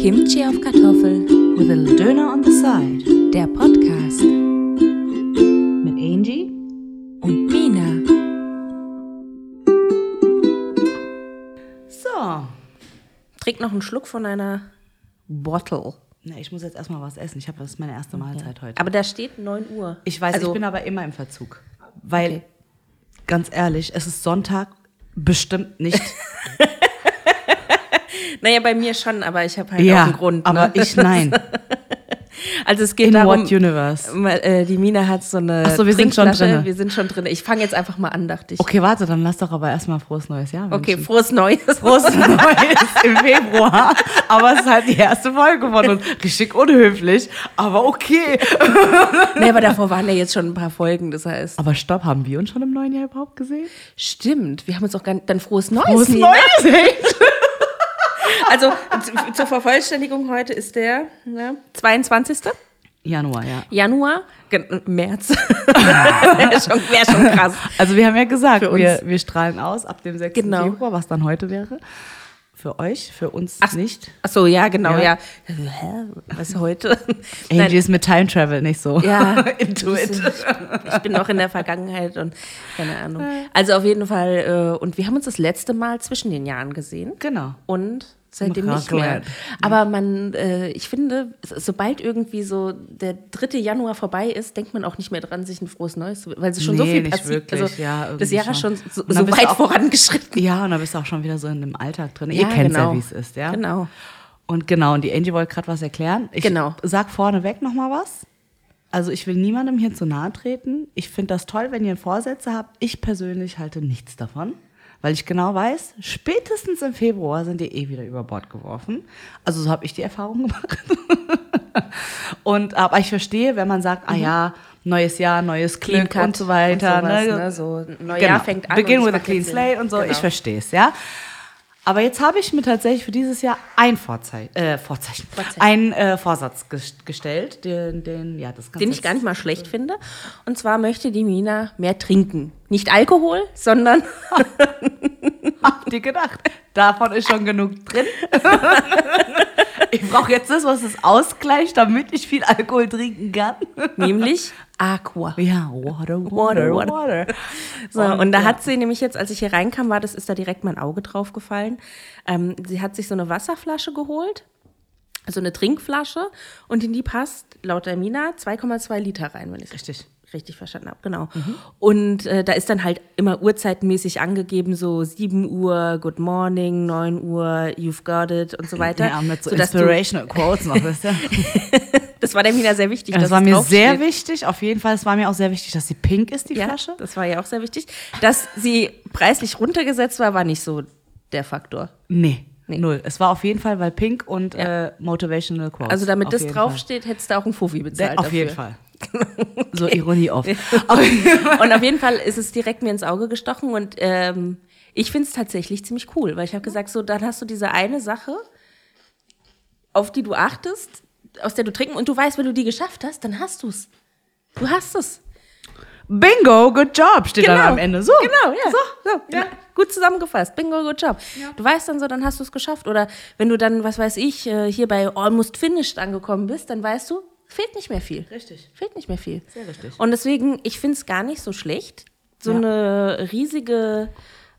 Kimchi auf Kartoffel, With a little Döner on the side. der Podcast Mit Angie. und Mina. So. Trink noch einen Schluck von einer Bottle. Na, ich muss jetzt erstmal was essen. Ich habe das ist meine erste Mahlzeit heute. Aber da steht 9 Uhr. Ich weiß, also, ich bin aber immer im Verzug. Weil, Okay. ganz ehrlich, es ist Sonntag, bestimmt nicht. Naja, bei mir schon, aber ich habe halt ja, auch einen Grund. aber ne? ich nein. Also es geht In darum, what universe? äh, die Mina hat so eine Ach so, wir sind schon drinne. Wir sind schon drin. Ich fange jetzt einfach mal andachtig. Okay, warte, dann lass doch aber erstmal frohes neues Jahr Okay, wünschen. frohes Neues. Frohes Neues im Februar. Aber es ist halt die erste Folge von uns. Richtig unhöflich, aber okay. nee, aber davor waren ja jetzt schon ein paar Folgen, das heißt. Aber stopp, haben wir uns schon im neuen Jahr überhaupt gesehen? Stimmt, wir haben uns auch gar nicht, dann frohes Neues. Frohes Nina. Neues? Also zu- zur Vervollständigung heute ist der ne, 22. Januar, ja. Januar, März. Wäre schon, wär schon krass. Also wir haben ja gesagt, wir, wir strahlen aus ab dem 6. Genau. Februar, was dann heute wäre. Für euch, für uns Ach, nicht. Ach so, ja, genau, Ja. ja. Was heute? Angie ist mit Time Travel nicht so Ja, into it. Ich bin noch in der Vergangenheit und keine Ahnung. Also auf jeden Fall, äh, und wir haben uns das letzte Mal zwischen den Jahren gesehen. Genau. Und seitdem nicht mehr. Raclette. Aber man, äh, ich finde, so- sobald irgendwie so der 3. Januar vorbei ist, denkt man auch nicht mehr dran, sich ein frohes Neues zu, weil es schon so Nee, viel nicht passiert. wirklich. Also Ja, das Jahr ist schon. schon so, so weit auch- vorangeschritten. Ja, und dann bist du auch schon wieder so in dem Alltag drin. Ja, Ihr kennt genau. ja, wie es ist, ja? Genau. Und genau, und die Angie wollte gerade was erklären. Ich Genau. sag vorneweg noch mal was. Also ich will niemandem hier zu nahe treten. Ich finde das toll, wenn ihr Vorsätze habt. Ich persönlich halte nichts davon, weil ich genau weiß, spätestens im Februar sind die eh wieder über Bord geworfen. Also so habe ich die Erfahrung gemacht. und aber ich verstehe, wenn man sagt, ah ja, neues Jahr, neues Glück und so weiter. Und sowas, ne? ne? So Neujahr Genau. fängt an. Begin und with a clean slate und so. Genau. Ich verstehe es, ja. Aber jetzt habe ich mir tatsächlich für dieses Jahr ein Vorzeichen, äh, Vorzeichen, Vorzeichen. einen äh, Vorsatz ges gestellt, den, den, ja, das den ich gar nicht mal schlecht finde. Und zwar möchte die Mina mehr trinken. Nicht Alkohol, sondern Habt ihr gedacht? Davon ist schon genug drin. ich brauche jetzt das, was es ausgleicht, damit ich viel Alkohol trinken kann. nämlich Aqua. Ja, water, Water, water, water. So, und, da ja. hat sie nämlich jetzt, als ich hier reinkam, war das, ist da direkt mein Auge drauf gefallen. Ähm, sie hat sich so eine Wasserflasche geholt, so eine Trinkflasche, und in die passt laut der Mina 2,2 Liter rein, wenn ich es Richtig. Richtig verstanden habe. Genau. Und äh, da ist dann halt immer uhrzeitenmäßig angegeben, so 7 Uhr, Good Morning, 9 Uhr, You've got it und so weiter. Ja, mit so inspirational Quotes noch, wisst ihr? Das war der Mina sehr wichtig. Das war mir sehr wichtig, auf jeden Fall. Es war mir auch sehr wichtig, dass sie pink ist, die Ja, Flasche. das war ja auch sehr wichtig. Dass sie preislich runtergesetzt war, war nicht so der Faktor. Nee, Nee. null. Es war auf jeden Fall, weil pink und Ja. äh, motivational Quotes. Also damit auf das draufsteht, hättest du auch einen Fuffi Fall. bezahlt. Auf dafür. jeden Fall. So Ironie off. Und auf jeden Fall ist es direkt mir ins Auge gestochen und ähm, ich finde es tatsächlich ziemlich cool, weil ich habe gesagt, so dann hast du diese eine Sache, auf die du achtest, aus der du trinken und du weißt, wenn du die geschafft hast, dann hast du es. Du hast es. Bingo, good job, steht dann am Ende. So. Genau, ja. So. So, ja. Gut zusammengefasst. Bingo, good job. Du weißt dann so, dann hast du es geschafft. Oder wenn du dann, was weiß ich, äh, hier bei Almost Finished angekommen bist, dann weißt du, fehlt nicht mehr viel. Richtig. Fehlt nicht mehr viel. Sehr richtig. Und deswegen, ich finde es gar nicht so schlecht, so Ja. eine riesige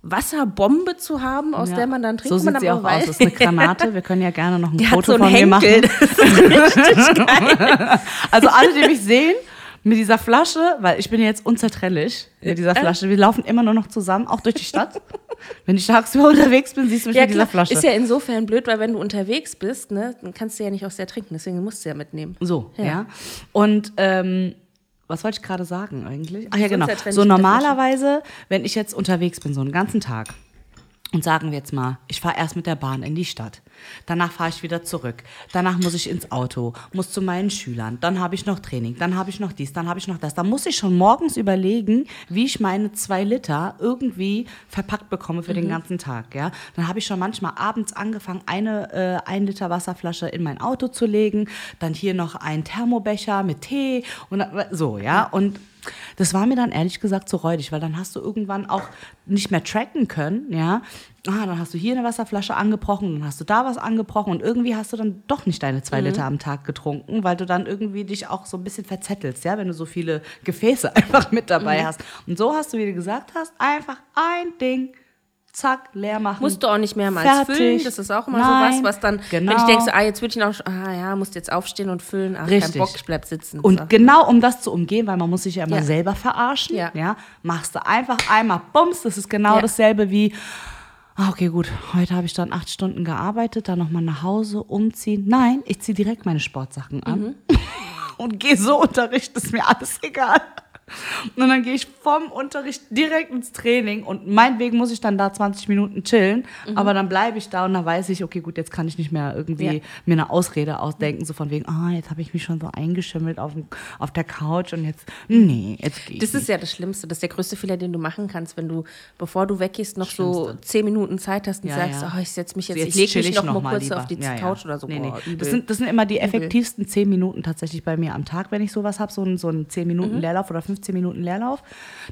Wasserbombe zu haben, aus Ja. der man dann trinkt. So man sieht aber sie auch weiß- aus. Das ist eine Granate. Wir können ja gerne noch ein Die Foto so von einen mir Henkel. machen. Das ist richtig geil. Also alle, die mich sehen, mit dieser Flasche, weil ich bin jetzt unzertrennlich mit dieser Flasche. Wir laufen immer nur noch zusammen, auch durch die Stadt. Wenn ich tagsüber unterwegs bin, siehst du mich Ja, mit dieser. Flasche. Ist ja insofern blöd, weil wenn du unterwegs bist, ne, dann kannst du ja nicht aus der trinken. Deswegen musst du ja mitnehmen. So, ja. Ja. Und ähm, was wollte ich gerade sagen eigentlich? Ach ja, genau. So normalerweise, wenn ich jetzt unterwegs bin, so einen ganzen Tag, und sagen wir jetzt mal, ich fahre erst mit der Bahn in die Stadt. Danach fahre ich wieder zurück. Danach muss ich ins Auto, muss zu meinen Schülern. Dann habe ich noch Training, dann habe ich noch dies, dann habe ich noch das. Dann muss ich schon morgens überlegen, wie ich meine zwei Liter irgendwie verpackt bekomme für den ganzen Tag. Ja? Dann habe ich schon manchmal abends angefangen, eine äh, ein Liter Wasserflasche in mein Auto zu legen. Dann hier noch einen Thermobecher mit Tee und dann- so, ja. Und Das war mir dann ehrlich gesagt zu räudig, weil dann hast du irgendwann auch nicht mehr tracken können, ja. Ah, dann hast du hier eine Wasserflasche angebrochen, dann hast du da was angebrochen und irgendwie hast du dann doch nicht deine zwei Liter am Tag getrunken, weil du dann irgendwie dich auch so ein bisschen verzettelst, ja, wenn du so viele Gefäße einfach mit dabei hast. Und so hast du, wie du gesagt hast, einfach ein Ding zack, leer machen. Musst du auch nicht mehrmals Fertig. füllen. Das ist auch immer Nein, sowas, was dann, genau. wenn ich denke, so, ah, jetzt würde ich noch, ah ja, musst jetzt aufstehen und füllen, ach, Richtig. kein Bock, ich bleib sitzen. Und so. genau um das zu umgehen, weil man muss sich ja immer Ja. selber verarschen, ja. Ja. machst du einfach einmal Bums, das ist genau Ja. dasselbe wie, ah, okay, gut, heute habe ich dann acht Stunden gearbeitet, dann nochmal nach Hause, umziehen. Nein, ich ziehe direkt meine Sportsachen an Mhm. und gehe so Unterricht, ist mir alles egal. Und dann gehe ich vom Unterricht direkt ins Training und meinetwegen muss ich dann da 20 Minuten chillen, aber dann bleibe ich da und dann weiß ich, okay, gut, jetzt kann ich nicht mehr irgendwie Ja. mir eine Ausrede ausdenken, so von wegen, ah, jetzt habe ich mich schon so eingeschimmelt auf, auf der Couch und jetzt, nee, jetzt gehe ich Das nicht. ist ja das Schlimmste. Das ist der größte Fehler, den du machen kannst, wenn du, bevor du weggehst, noch so zehn Minuten Zeit hast und Ja, sagst, ja. oh, ich setze mich jetzt, Jetzt ich lege mich ich noch, noch mal kurz lieber. auf die. Couch oder so. Nee, nee. übel. Das, sind, das sind immer die effektivsten 10 Minuten tatsächlich bei mir am Tag, wenn ich sowas habe, so einen, so einen 10 Minuten Mhm. Leerlauf oder 15 Minuten Leerlauf.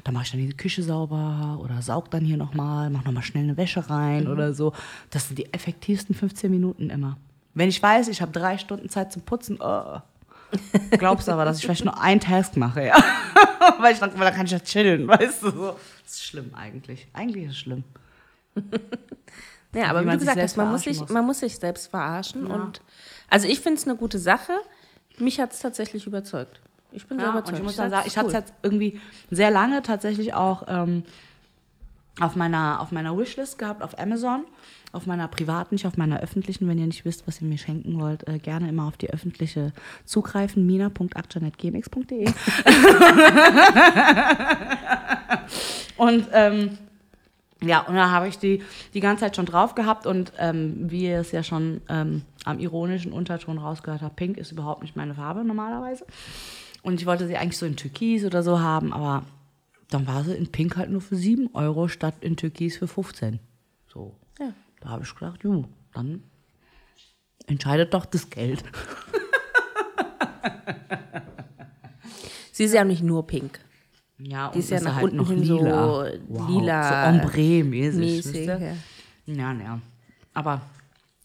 Da mache ich dann die Küche sauber oder saug dann hier nochmal, mache nochmal schnell eine Wäsche rein Mhm. oder so. Das sind die effektivsten 15 Minuten immer. Wenn ich weiß, ich habe drei Stunden Zeit zum Putzen, oh. glaubst du aber, dass ich vielleicht nur einen Task mache, ja. weil, ich dann, weil dann kann ich ja chillen, weißt du. So. Das ist schlimm eigentlich. Eigentlich ist es schlimm. Ja, aber wie wie, du gesagt hast, man muss, sich, muss. man muss sich selbst verarschen. Und also ich finde es eine gute Sache. Mich hat es tatsächlich überzeugt. Ich bin Ja, und ich muss dann sagen, ich hatte es cool. jetzt irgendwie sehr lange tatsächlich auch ähm, auf, meiner, auf meiner Wishlist gehabt, auf Amazon. Auf meiner privaten, nicht auf meiner öffentlichen. Wenn ihr nicht wisst, was ihr mir schenken wollt, äh, gerne immer auf die öffentliche zugreifen. mina.akjanetgmx.de Und ähm, ja, und da habe ich die die ganze Zeit schon drauf gehabt und ähm, wie ihr es ja schon ähm, am ironischen Unterton rausgehört habt, Pink ist überhaupt nicht meine Farbe normalerweise. Und ich wollte sie eigentlich so in Türkis oder so haben, aber dann war sie in Pink halt nur für 7 Euro statt in Türkis für 15. So. Ja. Da habe ich gedacht, ju, dann entscheidet doch das Geld. Sie ist ja nicht nur pink. Ja, Die ist ja nach halt unten noch hin so lila. Wow, lila, So ombre-mäßig. ja. Ja, ja. Aber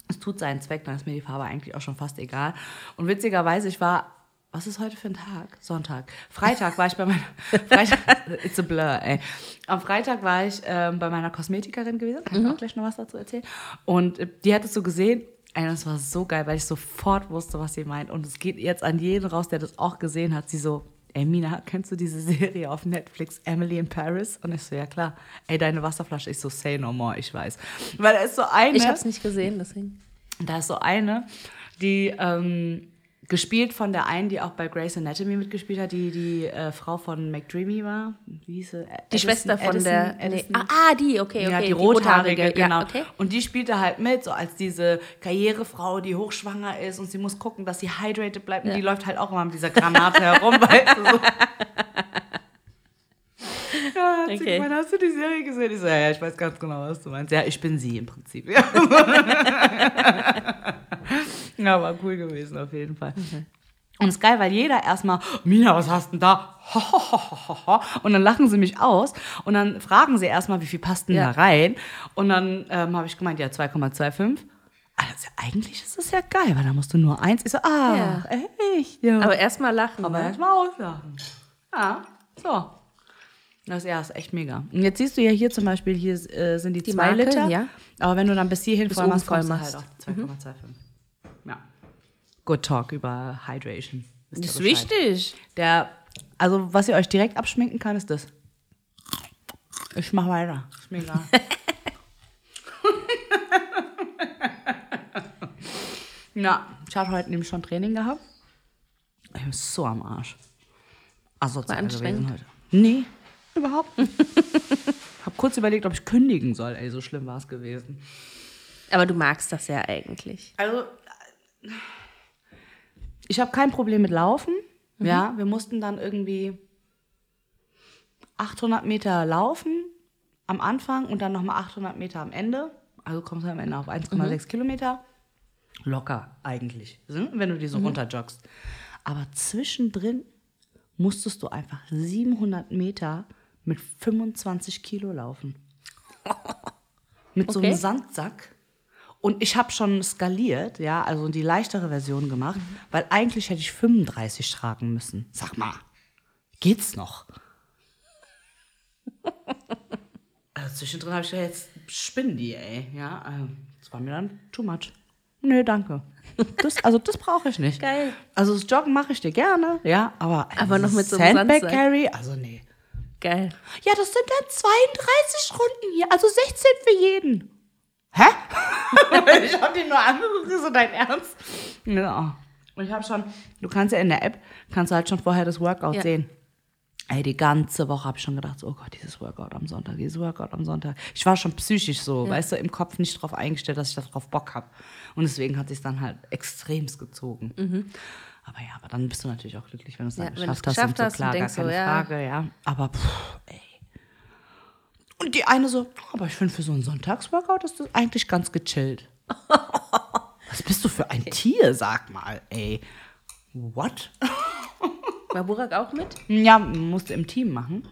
es tut seinen Zweck, dann ist mir die Farbe eigentlich auch schon fast egal. Und witzigerweise, ich war, was ist heute für ein Tag? Sonntag. Freitag war ich bei meiner, Freitag, it's a blur, ey. Am Freitag war ich ähm, bei meiner Kosmetikerin gewesen, kann ich auch gleich noch was dazu erzählen. Und äh, die hat es so gesehen, ey, das war so geil, weil ich sofort wusste, was sie meint. Und es geht jetzt an jeden raus, der das auch gesehen hat. Sie so, ey Mina, kennst du diese Serie auf Netflix, Emily in Paris? Und ich so, ja klar. Ey, deine Wasserflasche. Ich so, say no more, ich weiß. Weil da ist so eine... Ich habe es nicht gesehen, deswegen. Da ist so eine, die ähm, gespielt von der einen, die auch bei Grey's Anatomy mitgespielt hat, die die äh, Frau von McDreamy war. Wie hieß sie? Die Schwester von Edison, der. Nee. Edison. Ah, ah, die, okay, okay. ja, die rothaarige, genau. Ja, okay. Und die spielte halt mit, so als diese Karrierefrau, die hochschwanger ist und sie muss gucken, dass sie hydrated bleibt. Und Ja. die läuft halt auch immer mit dieser Granate herum, weißt du, so. Ja, Okay. gemeint, hast du die Serie gesehen? Ich so, ja, ja, ich weiß ganz genau, was du meinst. Ja, ich bin sie im Prinzip. Ja, ja war cool gewesen auf jeden Fall. Und es ist geil, weil jeder erstmal, Mina, was hast du denn da? Und dann lachen sie mich aus und dann fragen sie erstmal, wie viel passt denn Ja. da rein? Und dann ähm, habe ich gemeint, ja, 2,25. Also eigentlich ist das ja geil, weil da musst du nur eins. Ich so, ah, Ja. echt? Ja. Aber erstmal lachen. Aber ne? erstmal auslachen. Ja, so. Das ja, ist echt mega. Und jetzt siehst du ja hier zum Beispiel, hier äh, sind die, Die zwei Marke, Liter. ja. Aber wenn du dann bis hierhin Bis voll machst, voll machst. halt auf 2,25. Ja. Good Talk über Hydration. Ihr Das ist wichtig. Der, also was ihr euch direkt abschminken kann, ist das. Ich mach weiter. Ist mir egal. ja, ich hatte heute nämlich schon Training gehabt. Ich bin so am Arsch. Also War anstrengend? heute. Nee, überhaupt nicht. Hab kurz überlegt, ob ich kündigen soll. Ey, so schlimm war es gewesen. Aber du magst das ja eigentlich. Also, ich habe kein Problem mit Laufen. Ja, wir mussten dann irgendwie 800 Meter laufen am Anfang und dann nochmal 800 Meter am Ende. Also kommst du am Ende auf 1,6 Kilometer. Locker eigentlich, ne, wenn du die so runterjoggst. Aber zwischendrin musstest du einfach 700 Meter mit 25 Kilo laufen. Mit so einem Okay. Sandsack. Und ich habe schon skaliert, ja, also die leichtere Version gemacht, weil eigentlich hätte ich 35 tragen müssen. Sag mal, geht's noch? Also zwischendrin habe ich gedacht, jetzt spinnen die, ey. Ja, ähm, das war mir dann too much. Nö, danke. Das, also das brauche ich nicht. Geil. Also das Joggen mache ich dir gerne, ja, aber, Aber noch mit so einem Sandbag. Carry, also nee. Geil. Ja, das sind dann 32 Runden hier, also 16 für jeden. Hä? ich habe den nur angeguckt, ist so dein Ernst? Ja. Und ich habe schon, du kannst ja in der App, kannst du halt schon vorher das Workout Ja. sehen. Ey, die ganze Woche habe ich schon gedacht, so, oh Gott, dieses Workout am Sonntag, dieses Workout am Sonntag. Ich war schon psychisch so, weißt du, im Kopf nicht drauf eingestellt, dass ich darauf Bock habe. Und deswegen hat sich dann halt extremst gezogen. Aber ja, aber dann bist du natürlich auch glücklich, wenn du es dann Mhm. Ja, du geschafft es hast. geschafft und hast so klar, und gar denkst so, keine ja. Frage, ja. Aber pff, ey. Und die eine so, aber ich finde, für so einen Sonntagsworkout ist das eigentlich ganz gechillt. Was bist du für ein Tier, sag mal, ey. What? War Burak auch mit? Ja, musst du im Team machen.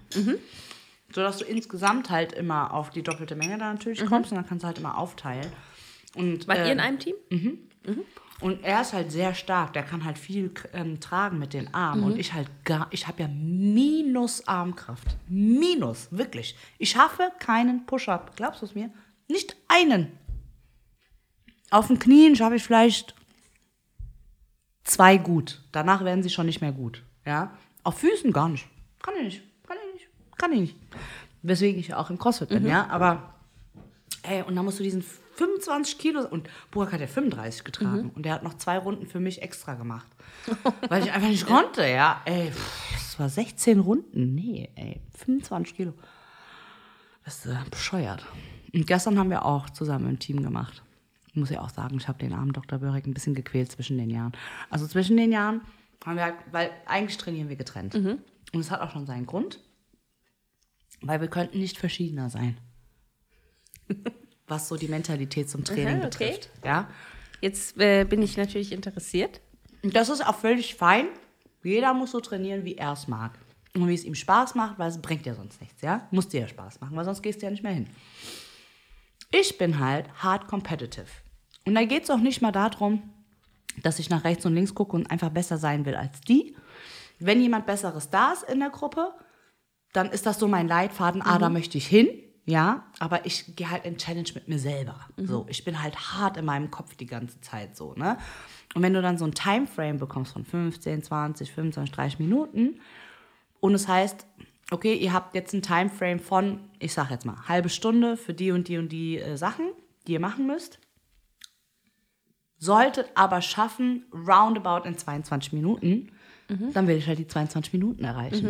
So dass du insgesamt halt immer auf die doppelte Menge da natürlich kommst und dann kannst du halt immer aufteilen. Und, Wart ihr ähm, in einem Team? Und er ist halt sehr stark, der kann halt viel ähm, tragen mit den Armen. Und ich halt gar, ich habe ja minus Armkraft. Minus, wirklich. Ich schaffe keinen Push-Up. Glaubst du es mir? Nicht einen. Auf den Knien schaffe ich vielleicht zwei gut. Danach werden sie schon nicht mehr gut. Ja? Auf Füßen gar nicht. Kann ich nicht. Kann ich nicht. Kann ich nicht. Weswegen ich auch im CrossFit bin, ja. Aber Ey, und dann musst du diesen 25 Kilo, und Burak hat ja 35 getragen. Und der hat noch zwei Runden für mich extra gemacht. weil ich einfach nicht konnte, ja. Ey, das war 16 Runden. Nee, ey, 25 Kilo. Das ist äh, bescheuert. Und gestern haben wir auch zusammen im Team gemacht. Ich muss ja auch sagen, ich habe den armen Dr. Börek ein bisschen gequält zwischen den Jahren. Also zwischen den Jahren haben wir halt, weil eigentlich trainieren wir getrennt. Und es hat auch schon seinen Grund, weil wir könnten nicht verschiedener sein. Was so die Mentalität zum Training Aha, okay. betrifft. Ja? Jetzt äh, bin ich natürlich interessiert. Das ist auch völlig fein. Jeder muss so trainieren, wie er es mag. Und wie es ihm Spaß macht, weil es bringt ja sonst nichts, ja? Muss dir ja Spaß machen, weil sonst gehst du ja nicht mehr hin. Ich bin halt hard competitive. Und da geht es auch nicht mal darum, dass ich nach rechts und links gucke und einfach besser sein will als die. Wenn jemand Besseres da ist in der Gruppe, dann ist das so mein Leitfaden, ah, da möchte ich hin, ja, aber ich gehe halt in Challenge mit mir selber. So, ich bin halt hart in meinem Kopf die ganze Zeit so, ne? Und wenn du dann so ein Timeframe bekommst von 15, 20, 25, 30 Minuten und es heißt, okay, ihr habt jetzt ein Timeframe von, ich sag jetzt mal, halbe Stunde für die und die und die äh, Sachen, die ihr machen müsst, solltet aber schaffen, roundabout in 22 Minuten, dann will ich halt die 22 Minuten erreichen.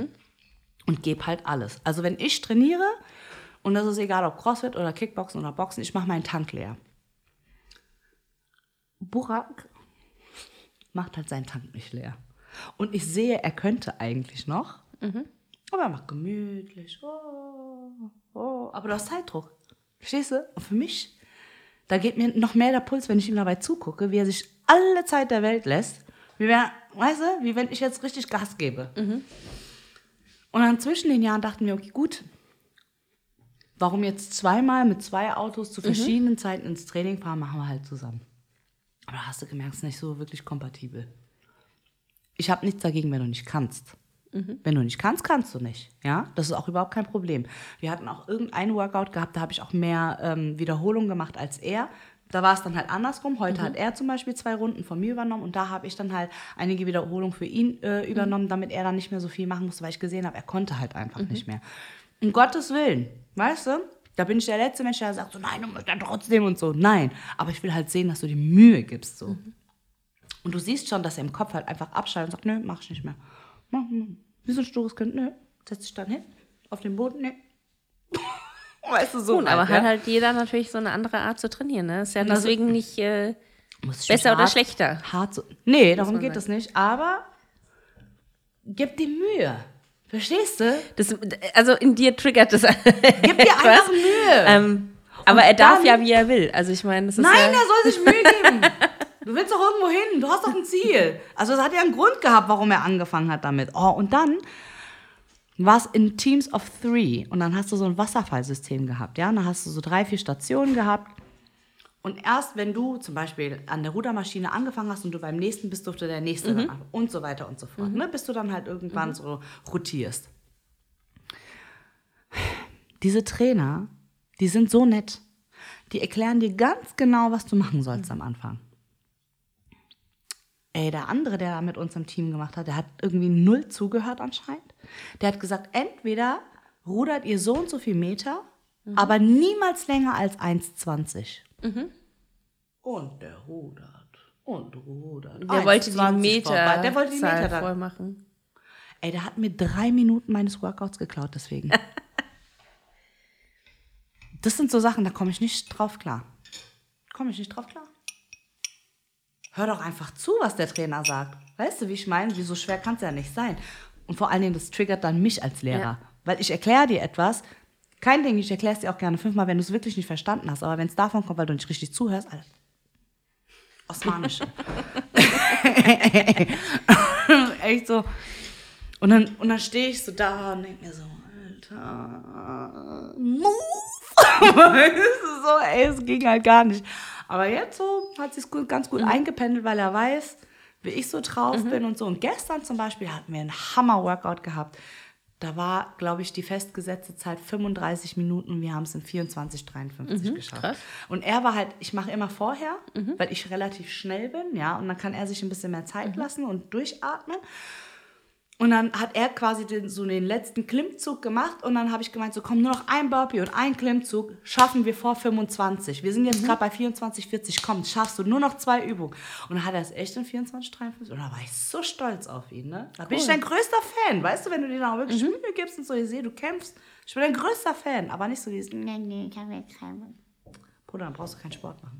Und gebe halt alles. Also wenn ich trainiere, und das ist egal ob Crossfit oder Kickboxen oder Boxen, ich mache meinen Tank leer. Burak macht halt seinen Tank nicht leer. Und ich sehe, er könnte eigentlich noch, aber er macht gemütlich. Oh, oh. Aber du hast Zeitdruck. Verstehst du? Und für mich, da geht mir noch mehr der Puls, wenn ich ihm dabei zugucke, wie er sich alle Zeit der Welt lässt. Wie wenn, weißt du, wie wenn ich jetzt richtig Gas gebe. Und dann zwischen den Jahren dachten wir, okay, gut, warum jetzt zweimal mit zwei Autos zu verschiedenen Zeiten ins Training fahren, machen wir halt zusammen. Aber da hast du gemerkt, es ist nicht so wirklich kompatibel. Ich habe nichts dagegen, wenn du nicht kannst. Wenn du nicht kannst, kannst du nicht. Ja, das ist auch überhaupt kein Problem. Wir hatten auch irgendeinen Workout gehabt, da habe ich auch mehr ähm, Wiederholungen gemacht als er. Da war es dann halt andersrum. Heute hat er zum Beispiel zwei Runden von mir übernommen und da habe ich dann halt einige Wiederholungen für ihn äh, übernommen, damit er dann nicht mehr so viel machen musste, weil ich gesehen habe, er konnte halt einfach nicht mehr. Um Gottes Willen, weißt du? Da bin ich der letzte Mensch, der sagt so, nein, du musst dann trotzdem und so. Nein, aber ich will halt sehen, dass du die Mühe gibst so. Und du siehst schon, dass er im Kopf halt einfach abschaltet und sagt, nö, mach ich nicht mehr. Mach, mach. Wie so ein stures Kind, nö. Setz dich dann hin, auf den Boden, nö. weißt du, so Gut, halt, aber ja? hat halt jeder natürlich so eine andere Art zu trainieren. Ne? Ist ja das- deswegen nicht äh, besser oder hart- schlechter. Hart so. Nee, darum geht es nicht. Aber gib dir Mühe. Verstehst du? Das, also in dir triggert das. Gib dir einfach Mühe. ähm, aber er darf ja, wie er will. Also ich meine, das ist Nein, ja, er soll sich Mühe geben. Du willst doch irgendwo hin, du hast doch ein Ziel. Also es hat ja einen Grund gehabt, warum er angefangen hat damit. Oh, und dann war es in Teams of Three und dann hast du so ein Wasserfallsystem gehabt, ja. Und dann hast du so drei, vier Stationen gehabt. Und erst wenn du zum Beispiel an der Rudermaschine angefangen hast und du beim nächsten bist, durfte der nächste dann an und so weiter und so fort. Ne? Bis du dann halt irgendwann so rotierst. Diese Trainer, die sind so nett. Die erklären dir ganz genau, was du machen sollst am Anfang. Ey, der andere, der da mit uns im Team gemacht hat, der hat irgendwie null zugehört anscheinend. Der hat gesagt, entweder rudert ihr so und so viel Meter, aber niemals länger als 1,20. Und der rudert und rudert. Der wollte die 1,20 Meter, vorbei. Der wollte die Zahl Meter voll machen. Ey, der hat mir drei Minuten meines Workouts geklaut, deswegen. das sind so Sachen, da komme ich nicht drauf klar. Komme ich nicht drauf klar. Hör doch einfach zu, was der Trainer sagt. Weißt du, wie ich meine? Wie so schwer kann es ja nicht sein. Und vor allen Dingen, das triggert dann mich als Lehrer. Ja. Weil ich erkläre dir etwas. Kein Ding, ich erkläre es dir auch gerne fünfmal, wenn du es wirklich nicht verstanden hast. Aber wenn es davon kommt, weil du nicht richtig zuhörst, Alter. Osmanische. Echt so. Und dann, und dann stehe ich so da und denke mir so, Alter, move! weißt du, so, ey, es ging halt gar nicht. Aber jetzt so hat sich ganz gut eingependelt, weil er weiß, wie ich so drauf bin und so. Und gestern zum Beispiel hatten wir einen Hammer-Workout gehabt. Da war, glaube ich, die festgesetzte Zeit 35 Minuten und wir haben es in 24, 53 geschafft. krass. Und er war halt, ich mache immer vorher, weil ich relativ schnell bin, ja, und dann kann er sich ein bisschen mehr Zeit lassen und durchatmen. Und dann hat er quasi den, so den letzten Klimmzug gemacht und dann habe ich gemeint, so komm, nur noch ein Burpee und ein Klimmzug schaffen wir vor 25. Wir sind jetzt gerade bei 24, 40, komm, schaffst du nur noch zwei Übungen. Und dann hat er es echt in 24, 53 und da war ich so stolz auf ihn, ne? Da bin ich dein größter Fan, weißt du, wenn du dir da auch wirklich Mühe gibst und so, ich sehe, du kämpfst. Ich bin dein größter Fan, aber nicht so dieses, nee, nee, ich habe jetzt keinen. Bruder, dann brauchst du keinen Sport machen.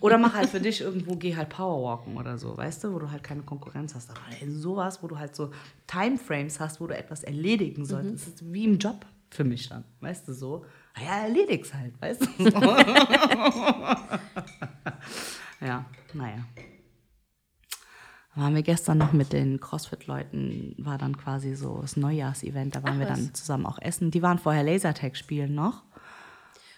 Oder mach halt für dich irgendwo, geh halt Powerwalken oder so, weißt du, wo du halt keine Konkurrenz hast. Aber in sowas, wo du halt so Timeframes hast, wo du etwas erledigen sollst, das ist wie im Job für mich dann, weißt du, so. Na Ja, erledig's halt, weißt du. So. ja, naja. Waren wir gestern noch mit den CrossFit-Leuten, war dann quasi so das Neujahrsevent, da waren Ach, wir dann zusammen auch essen. Die waren vorher Lasertag spielen noch.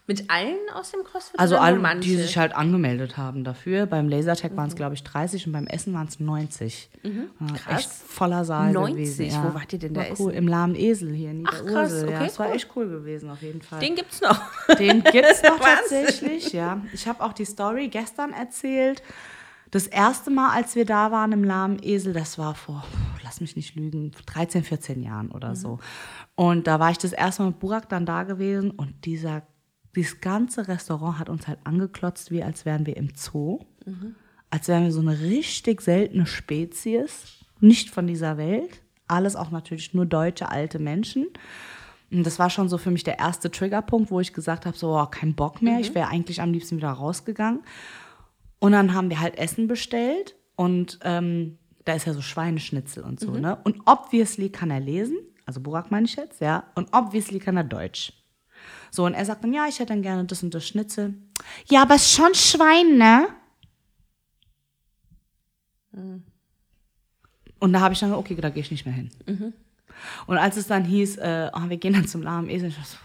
Mit allen aus dem CrossFit? Also alle, manche? die sich halt angemeldet haben dafür. Beim Lasertag waren es, glaube ich, 30 und beim Essen waren es 90. Ja, Krass. Echt voller Saal 90? gewesen. Ja. Wo wart ihr denn da war cool. essen? Im Lahmen Esel hier in Ach, krass. Niederursel. Ja, Okay, das war cool. echt cool gewesen auf jeden Fall. Den gibt's noch. Den gibt's noch Wahnsinn. tatsächlich, ja. Ich habe auch die Story gestern erzählt. Das erste Mal, als wir da waren im Lahmen Esel, das war vor, lass mich nicht lügen, 13, 14 Jahren oder Mhm. so. Und da war ich das erste Mal mit Burak dann da gewesen und dieser, dieses ganze Restaurant hat uns halt angeklotzt, wie als wären wir im Zoo. Mhm. Als wären wir so eine richtig seltene Spezies, nicht von dieser Welt. Alles auch natürlich nur deutsche alte Menschen. Und das war schon so für mich der erste Triggerpunkt, wo ich gesagt habe, so, oh, kein Bock mehr, ich wäre eigentlich am liebsten wieder rausgegangen. Und dann haben wir halt Essen bestellt und ähm, da ist ja so Schweineschnitzel und so, ne? Und obviously kann er lesen, also Burak meine ich jetzt, ja, und obviously kann er Deutsch. So, und er sagt dann, ja, ich hätte dann gerne das und das Schnitzel. Ja, aber ist schon Schwein, ne? Und da habe ich dann, gesagt, okay, da gehe ich nicht mehr hin. Und als es dann hieß, äh, oh, wir gehen dann zum lahmen Esel, ich so,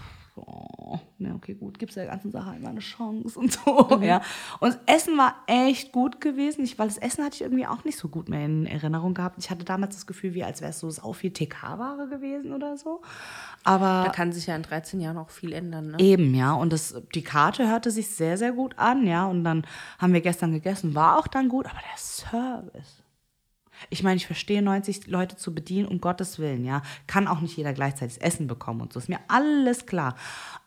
oh, ne, okay, gut, gibt's der ganzen Sache einmal eine Chance und so, ja. Und das Essen war echt gut gewesen, ich, weil das Essen hatte ich irgendwie auch nicht so gut mehr in Erinnerung gehabt. Ich hatte damals das Gefühl, wie als wäre es so sau viel TK-Ware gewesen oder so. Aber Da kann sich ja in 13 Jahren auch viel ändern. Ne? Eben, ja. Und das, die Karte hörte sich sehr, sehr gut an, ja. Und dann haben wir gestern gegessen, war auch dann gut, aber der Service. Ich meine, ich verstehe 90 Leute zu bedienen, um Gottes Willen, ja. Kann auch nicht jeder gleichzeitig Essen bekommen und so. Ist mir alles klar.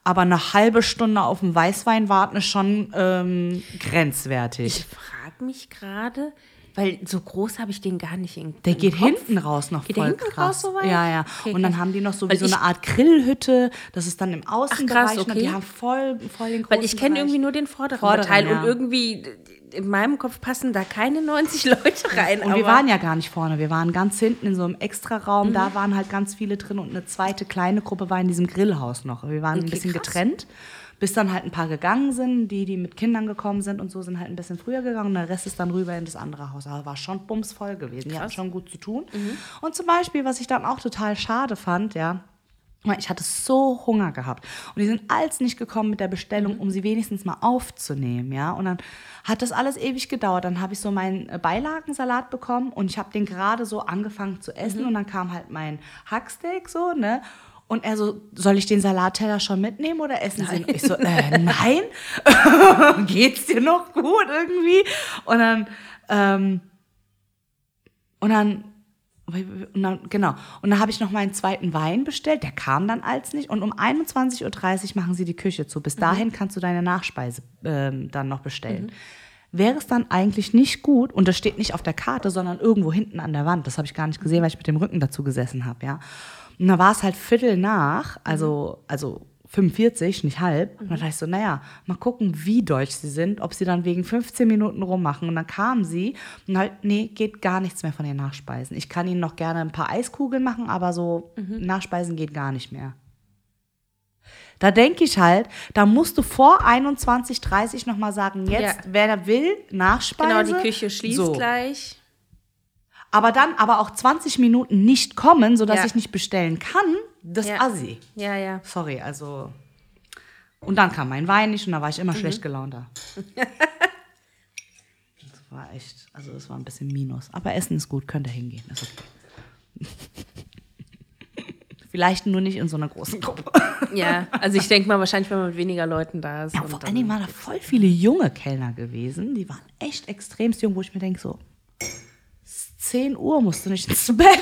Aber eine halbe Stunde auf den Weißwein warten ist schon ähm, grenzwertig. Ich frage mich gerade, weil so groß habe ich den gar nicht in Der geht Kopf. hinten raus noch Geht der voll hinten krass. raus so weit? Ja, ja. Okay, und dann krass. haben die noch so wie so eine Art Grillhütte. Das ist dann im Außenbereich. okay. und die haben voll, voll den großen Weil ich kenne irgendwie nur den vorderen, Vorderen, Teil ja. und irgendwie in meinem Kopf passen da keine 90 Leute rein. Und wir waren ja gar nicht vorne, wir waren ganz hinten in so einem Extraraum, da waren halt ganz viele drin und eine zweite kleine Gruppe war in diesem Grillhaus noch. Wir waren ein Okay, bisschen krass. getrennt, Bis dann halt ein paar gegangen sind, die, die mit Kindern gekommen sind und so, sind halt ein bisschen früher gegangen. Und der Rest ist dann rüber in das andere Haus. Aber war schon bumsvoll gewesen. Die hatten schon gut zu tun. Und zum Beispiel, was ich dann auch total schade fand, ja, ich hatte so Hunger gehabt. Und die sind als nicht gekommen mit der Bestellung, um sie wenigstens mal aufzunehmen, ja. Und dann hat das alles ewig gedauert. Dann habe ich so meinen Beilagensalat bekommen und ich habe den gerade so angefangen zu essen. Und dann kam halt mein Hacksteak so, ne? Und er so, soll ich den Salatteller schon mitnehmen oder essen Sie? ihn? Ich so, äh, nein. Geht's dir noch gut irgendwie? Und dann, ähm, und dann genau. Und dann habe ich noch meinen zweiten Wein bestellt. Der kam dann als nicht. Und um 21.30 Uhr machen sie die Küche zu. Bis dahin kannst du deine Nachspeise ähm, dann noch bestellen. Wäre es dann eigentlich nicht gut, und das steht nicht auf der Karte, sondern irgendwo hinten an der Wand. Das habe ich gar nicht gesehen, weil ich mit dem Rücken dazu gesessen habe, ja. Und da war es halt Viertel nach, also, also 45, nicht halb. Und dann dachte ich so, naja, mal gucken, wie deutsch sie sind, ob sie dann wegen 15 Minuten rummachen. Und dann kamen sie und halt, nee, geht gar nichts mehr von den Nachspeisen. Ich kann ihnen noch gerne ein paar Eiskugeln machen, aber so Nachspeisen geht gar nicht mehr. Da denke ich halt, da musst du vor 21.30 noch mal sagen, jetzt, Ja. wer da will, Nachspeise. Genau, die Küche schließt So. gleich. Aber dann aber auch 20 Minuten nicht kommen, sodass Ja. ich nicht bestellen kann, das Ja. assi. Ja, ja. Sorry, also. Und dann kam mein Wein nicht und da war ich immer schlecht gelaunt da. das war echt, also das war ein bisschen Minus. Aber Essen ist gut, könnt ihr hingehen, ist okay. Vielleicht nur nicht in so einer großen Gruppe. Ja, also ich denke mal wahrscheinlich, wenn man mit weniger Leuten da ist. Ja, vor allen Dingen waren da voll viele junge Kellner gewesen. Die waren echt extremst jung, wo ich mir denke, so, es ist 10 Uhr musst du nicht ins Bett.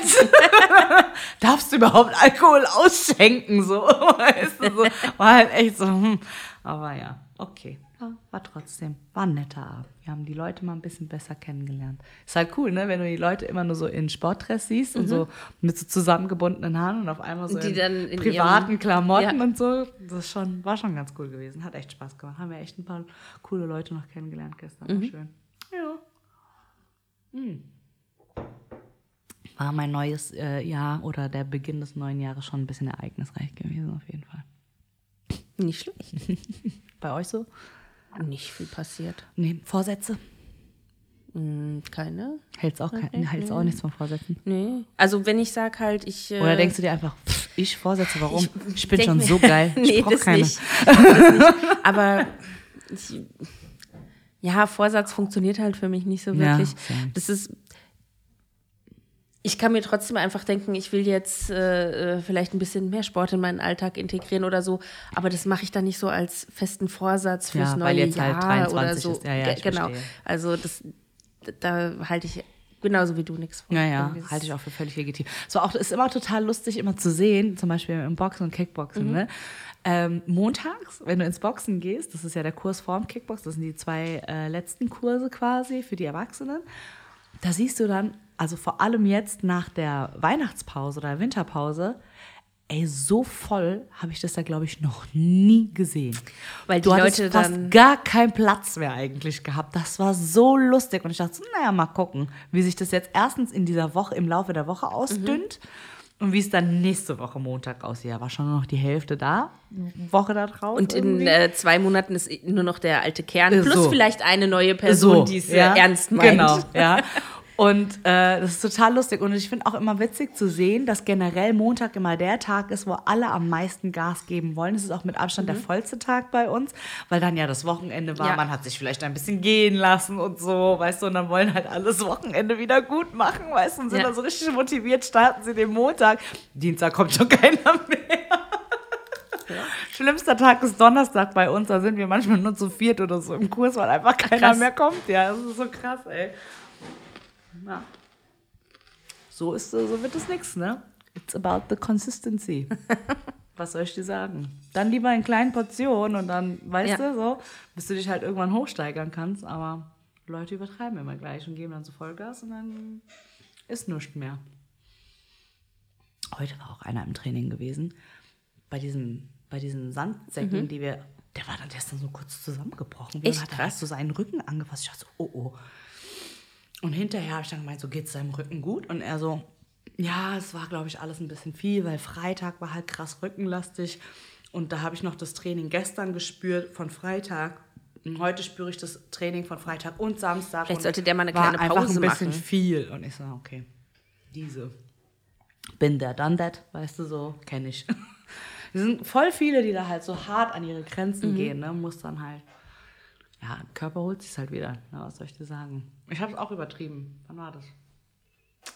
Darfst du überhaupt Alkohol ausschenken? So, weißt du, so. War halt echt so, hm. Aber ja, okay. Ja, war trotzdem, war ein netter Abend. Wir haben die Leute mal ein bisschen besser kennengelernt. Ist halt cool, ne, wenn du die Leute immer nur so in Sportdress siehst und so mit so zusammengebundenen Haaren und auf einmal so Mhm. Die in, in privaten ihrem- Klamotten Ja. und so. Das ist schon, war schon ganz cool gewesen. Hat echt Spaß gemacht. Haben wir echt ein paar coole Leute noch kennengelernt gestern. War schön. Ja. Hm. War mein neues äh, Jahr oder der Beginn des neuen Jahres schon ein bisschen ereignisreich gewesen, auf jeden Fall. Nicht schlecht. Bei euch so? Nicht viel passiert. Nee, Vorsätze? Hm, keine? Hältst auch, kein, hältst auch nichts von Vorsätzen? Nee. Also wenn ich sag halt, ich. Äh, Oder denkst du dir einfach, pff, ich Vorsätze, warum? Ich, bin denk schon mir- so geil. Ich nee, brauch das keine. nicht. Aber ich, ja, Vorsatz funktioniert halt für mich nicht so Ja, wirklich. same. das ist. Ich kann mir trotzdem einfach denken, ich will jetzt äh, äh, vielleicht ein bisschen mehr Sport in meinen Alltag integrieren oder so, aber das mache ich dann nicht so als festen Vorsatz fürs Ja, neue weil jetzt Jahr halt oder 23 so. ist. Ja, ja, ich genau. verstehe. Also das, da halte ich genauso wie du nichts von. Ja, ja, halte ich auch für völlig legitim. So auch ist immer total lustig, immer zu sehen, zum Beispiel im Boxen und Kickboxen. Mhm. Ne? Ähm, montags, wenn du ins Boxen gehst, das ist ja der Kurs vorm Kickbox, das sind die zwei äh, letzten Kurse quasi für die Erwachsenen. Da siehst du dann, also vor allem jetzt nach der Weihnachtspause oder Winterpause, ey, so voll habe ich das da, glaube ich, noch nie gesehen. Weil die du hattest Leute fast dann- gar keinen Platz mehr eigentlich gehabt. Das war so lustig. Und ich dachte, so, naja, mal gucken, wie sich das jetzt erstens in dieser Woche, im Laufe der Woche ausdünnt und wie es dann nächste Woche Montag aussieht. Da war schon noch die Hälfte da, Woche da drauf. Und in irgendwie. äh, zwei Monaten ist nur noch der alte Kern, Äh, plus so. vielleicht eine neue Person, die es äh, ernst meint. Genau, ja. Und äh, das ist total lustig. Und ich finde auch immer witzig zu sehen, dass generell Montag immer der Tag ist, wo alle am meisten Gas geben wollen. Es ist auch mit Abstand der vollste Tag bei uns, weil dann ja das Wochenende war. Ja. Man hat sich vielleicht ein bisschen gehen lassen und so, weißt du. Und dann wollen halt alles Wochenende wieder gut machen, weißt du. Und sind Ja. dann so richtig motiviert, starten sie den Montag. Dienstag kommt schon keiner mehr. Schlimmster Tag ist Donnerstag bei uns. Da sind wir manchmal nur zu viert oder so im Kurs, weil einfach keiner krass. mehr kommt. Ja, das ist so krass, ey. Ja. So, ist, so wird es nichts, ne? It's about the consistency. Was soll ich dir sagen? Dann lieber in kleinen Portionen und dann, weißt Ja. du, so, bis du dich halt irgendwann hochsteigern kannst. Aber Leute übertreiben immer gleich und geben dann so Vollgas und dann ist nichts mehr. Heute war auch einer im Training gewesen. Bei diesen, bei diesen Sandsäcken, die wir. Der war dann gestern so kurz zusammengebrochen. Echt und hat krass. halt so seinen Rücken angefasst. Ich dachte so, oh oh. Und hinterher habe ich dann gemeint, so geht's seinem Rücken gut? Und er so, ja, es war, glaube ich, alles ein bisschen viel, weil Freitag war halt krass rückenlastig. Und da habe ich noch das Training gestern gespürt von Freitag. Und heute spüre ich das Training von Freitag und Samstag. Vielleicht und sollte der mal eine kleine einfach Pause ein bisschen machen. viel. Und ich so, okay, diese. Bin there, done that, weißt du so, kenne ich. Es sind voll viele, die da halt so hart an ihre Mhm. Grenzen gehen, ne? Muss dann halt, ja, Körper holt sich halt wieder. Ne? Was soll ich dir sagen? Ich habe es auch übertrieben. Wann war das?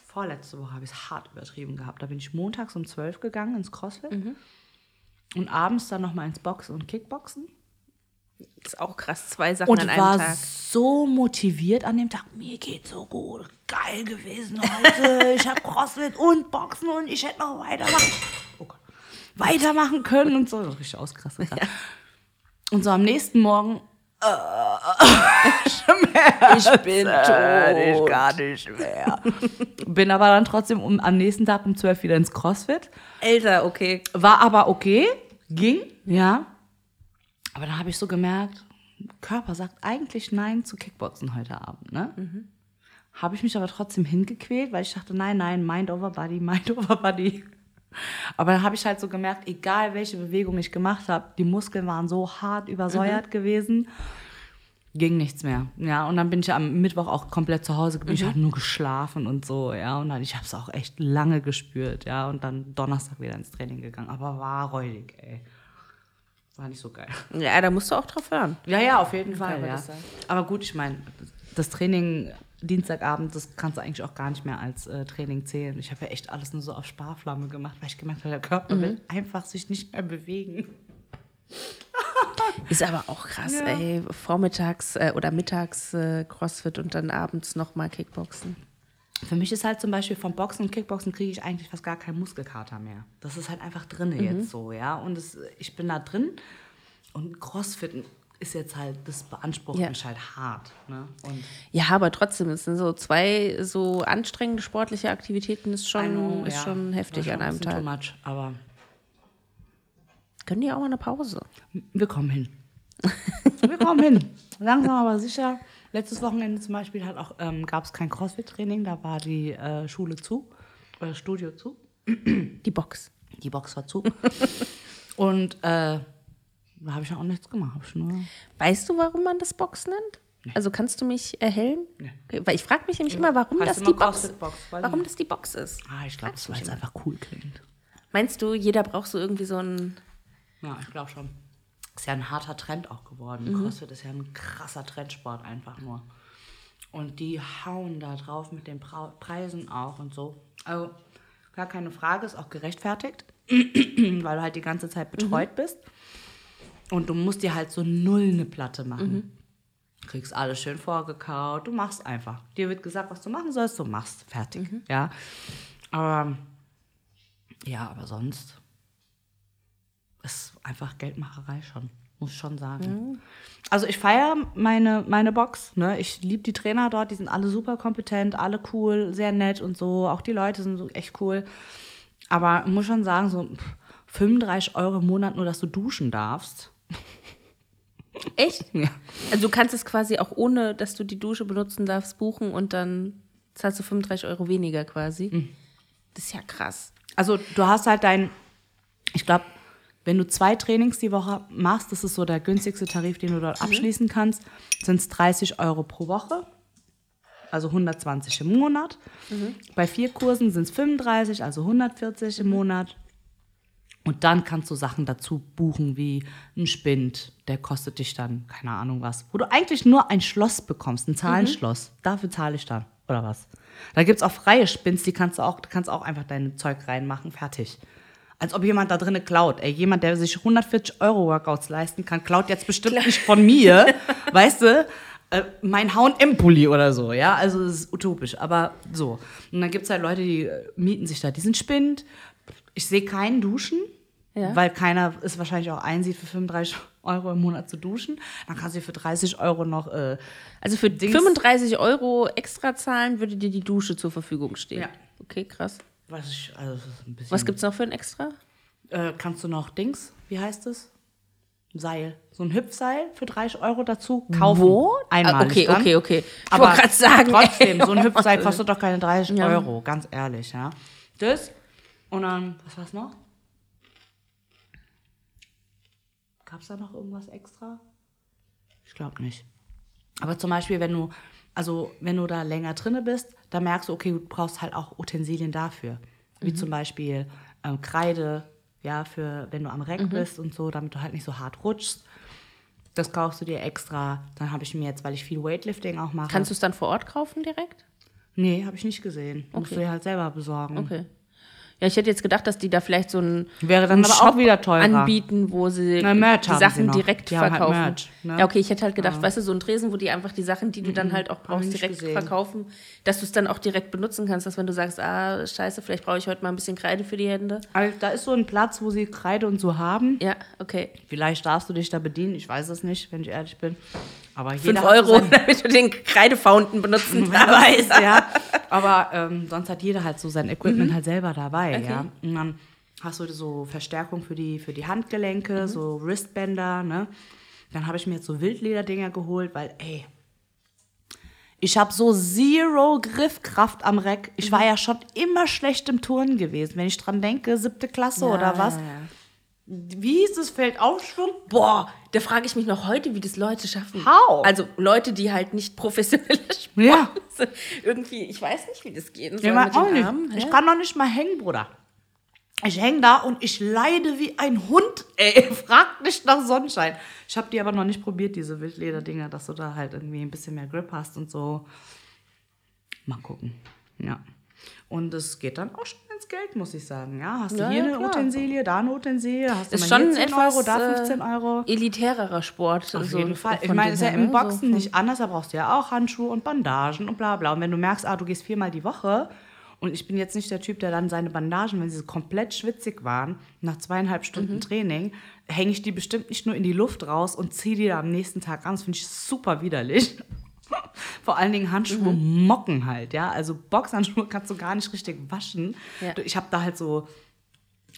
Vorletzte Woche habe ich es hart übertrieben gehabt. Da bin ich montags um 12 gegangen ins CrossFit Mhm. und abends dann nochmal ins Boxen und Kickboxen. Das ist auch krass, zwei Sachen Und an einem war Tag. so motiviert an dem Tag. Mir geht so gut. Geil gewesen heute. ich habe CrossFit und Boxen und ich hätte noch weitermachen, oh Gott, weitermachen können und so. Richtig ausgerastet. grad. Und so am nächsten Morgen. Ich bin tot. gar nicht mehr. Bin aber dann trotzdem um, am nächsten Tag um 12 wieder ins CrossFit. Älter, okay. War aber okay, ging, ja. Aber dann habe ich so gemerkt, Körper sagt eigentlich Nein zu Kickboxen heute Abend, ne? Habe ich mich aber trotzdem hingequält, weil ich dachte, nein, nein, Mind over Body, Mind over Body. Aber dann habe ich halt so gemerkt, egal welche Bewegung ich gemacht habe, die Muskeln waren so hart übersäuert gewesen, ging nichts mehr. Ja, und dann bin ich am Mittwoch auch komplett zu Hause geblieben. Ich habe nur geschlafen und so, ja. Und dann, ich habe es auch echt lange gespürt, ja. Und dann Donnerstag wieder ins Training gegangen. Aber war räudig, ey. War nicht so geil. Ja, da musst du auch drauf hören. Ja, ja, auf jeden Fall, ja. Aber gut, ich meine, das Training Dienstagabend, das kannst du eigentlich auch gar nicht mehr als äh, Training zählen. Ich habe ja echt alles nur so auf Sparflamme gemacht, weil ich gemerkt habe, der Körper will einfach sich nicht mehr bewegen. Ist aber auch krass, ey. Vormittags äh, oder mittags äh, Crossfit und dann abends nochmal Kickboxen. Für mich ist halt zum Beispiel vom Boxen und Kickboxen kriege ich eigentlich fast gar keinen Muskelkater mehr. Das ist halt einfach drin jetzt so, ja. Und es, ich bin da drin und Crossfit ist jetzt halt, das beansprucht Ja. mich halt hart. Ne? Ja, aber trotzdem, es sind so zwei so anstrengende sportliche Aktivitäten, ist schon, know, ist ja, schon heftig an schon ein einem bisschen Tag. Too much, aber Können die auch mal eine Pause? Wir kommen hin. Wir kommen hin. Langsam aber sicher. Letztes Wochenende zum Beispiel hat auch, ähm, gab es kein Crossfit-Training, da war die äh, Schule zu, äh, Studio zu, Die Box. die Box war zu. Und äh, da habe ich auch nichts gemacht. Weißt du, warum man das Box nennt? Also kannst du mich erhellen? Nee. Okay, weil ich frage mich nämlich immer, warum Heißt das die Box, weiß warum das die Box ist. ah, ich glaube, weil es einfach cool klingt. Meinst du, jeder braucht so irgendwie so ein Ja, ich glaube schon. Ist ja ein harter Trend auch geworden. Mhm. CrossFit ist ja ein krasser Trendsport einfach nur. Und die hauen da drauf mit den Pra Preisen auch und so. Also gar keine Frage, ist auch gerechtfertigt, weil du halt die ganze Zeit betreut Mhm. bist. Und du musst dir halt so null eine Platte machen. Mhm. Kriegst alles schön vorgekaut, du machst einfach. Dir wird gesagt, was du machen sollst, du machst. Fertig. Mhm. Ja. Aber ja, aber sonst ist einfach Geldmacherei schon, muss ich schon sagen. Also ich feiere meine, meine Box, ne? Ich liebe die Trainer dort, die sind alle super kompetent, alle cool, sehr nett und so. Auch die Leute sind so echt cool. Aber ich muss schon sagen, so pff, 35 Euro im Monat nur, dass du duschen darfst. Echt? Ja. Also du kannst es quasi auch ohne, dass du die Dusche benutzen darfst, buchen und dann zahlst du 35 Euro weniger quasi. Mhm. Das ist ja krass. Also du hast halt dein, ich glaube, wenn du zwei Trainings die Woche machst, das ist so der günstigste Tarif, den du dort abschließen kannst, sind es 30 Euro pro Woche, also 120 im Monat. Bei vier Kursen sind es 35, also 140 im Monat. Und dann kannst du Sachen dazu buchen, wie ein Spind, der kostet dich dann, keine Ahnung was, wo du eigentlich nur ein Schloss bekommst, ein Zahlenschloss. Dafür zahle ich dann, oder was? Da gibt es auch freie Spins, die kannst du auch, kannst auch einfach dein Zeug reinmachen, fertig. Als ob jemand da drinnen klaut. Ey, jemand, der sich 140 Euro Workouts leisten kann, klaut jetzt bestimmt nicht von mir, weißt du? Äh, mein H&M-Pulli oder so, ja? Also das ist utopisch, aber so. Und dann gibt es halt Leute, die äh, mieten sich da diesen Spind. Ich sehe keinen duschen, Ja. weil keiner es wahrscheinlich auch einsieht, für 35 Euro im Monat zu duschen. Dann kannst du dir für 30 Euro noch äh, Also für Dings- 35 Euro extra zahlen würde dir die Dusche zur Verfügung stehen. Ja. Okay, krass. was ich, also. Was gibt's noch für ein extra? Äh, kannst du noch Dings, wie heißt es? Seil. So ein Hüpfseil für 30 Euro dazu kaufen. Einmalig Ah, okay, dann. okay, okay. Ich Aber wollte gerade sagen. trotzdem, so ein ey. Hüpfseil kostet doch keine 30 Ja. Euro, ganz ehrlich, ja. Das und dann, was war's noch? Gab es da noch irgendwas extra? Ich glaube nicht. Aber zum Beispiel, wenn du, also wenn du da länger drinne bist, dann merkst du, okay, du brauchst halt auch Utensilien dafür. Wie zum Beispiel ähm, Kreide, ja, für wenn du am Reck bist und so, damit du halt nicht so hart rutschst. Das kaufst du dir extra. Dann habe ich mir jetzt, weil ich viel Weightlifting auch mache. Kannst du es dann vor Ort kaufen direkt? nee, habe ich nicht gesehen. Musst du dir halt selber besorgen. Okay. Ja, ich hätte jetzt gedacht, dass die da vielleicht so einen, Wäre dann einen aber auch wieder teurer. anbieten, wo sie Na, Merch die haben Sachen sie noch. direkt Die haben halt verkaufen. Merch, ne? Ja, okay, ich hätte halt gedacht, weißt du, so ein Tresen, wo die einfach die Sachen, die du dann halt auch brauchst, nicht direkt gesehen. verkaufen, dass du es dann auch direkt benutzen kannst, dass wenn du sagst, ah, scheiße, vielleicht brauche ich heute mal ein bisschen Kreide für die Hände. Also, da ist so ein Platz, wo sie Kreide und so haben. Ja, okay. Vielleicht darfst du dich da bedienen. Ich weiß es nicht, wenn ich ehrlich bin. Aber jeder hat so Euro, sein- damit du den Kreidefountain benutzen Wer darfst. weiß, ja. Aber ähm, sonst hat jeder halt so sein Equipment Mhm. halt selber dabei, ja. Und dann hast du so Verstärkung für die, für die Handgelenke, Mhm. so Wristbänder, ne. Dann habe ich mir jetzt so Wildlederdinger geholt, weil, ey, ich habe so zero Griffkraft am Reck. Ich Mhm. war ja schon immer schlecht im Turnen gewesen. Wenn ich dran denke, siebte Klasse oder was. Wie hieß das Feld Aufschwung? Boah, da frage ich mich noch heute, wie das Leute schaffen. How? Also Leute, die halt nicht professionelle Sportler Ja. sind. Irgendwie, ich weiß nicht, wie das geht. Ja, mit auch nicht. Armen? Ich kann noch nicht mal hängen, Bruder. Ich hänge da und ich leide wie ein Hund, ey. Fragt nicht nach Sonnenschein. Ich habe die aber noch nicht probiert, diese Wildlederdinger, dass du da halt irgendwie ein bisschen mehr Grip hast und so. Mal gucken. Ja. Und es geht dann auch schon Geld, muss ich sagen. Ja, hast du Ja, hier ja, eine klar. Utensilie, da eine Utensilie, hast du ist mal hier schon 10 etwas Euro, da äh, 15 Euro. elitärerer Sport. Auf so jeden Fall. Ich meine, ist ja im ne? Boxen So nicht anders, da brauchst du ja auch Handschuhe und Bandagen und bla bla. Und wenn du merkst, ah, du gehst viermal die Woche und ich bin jetzt nicht der Typ, der dann seine Bandagen, wenn sie so komplett schwitzig waren, nach zweieinhalb Mhm. Stunden Training, hänge ich die bestimmt nicht nur in die Luft raus und ziehe die da am nächsten Tag an. Das finde ich super widerlich. Vor allen Dingen Handschuhe Mhm. mocken halt, ja. Also Boxhandschuhe kannst du gar nicht richtig waschen. Ja. Ich habe da halt so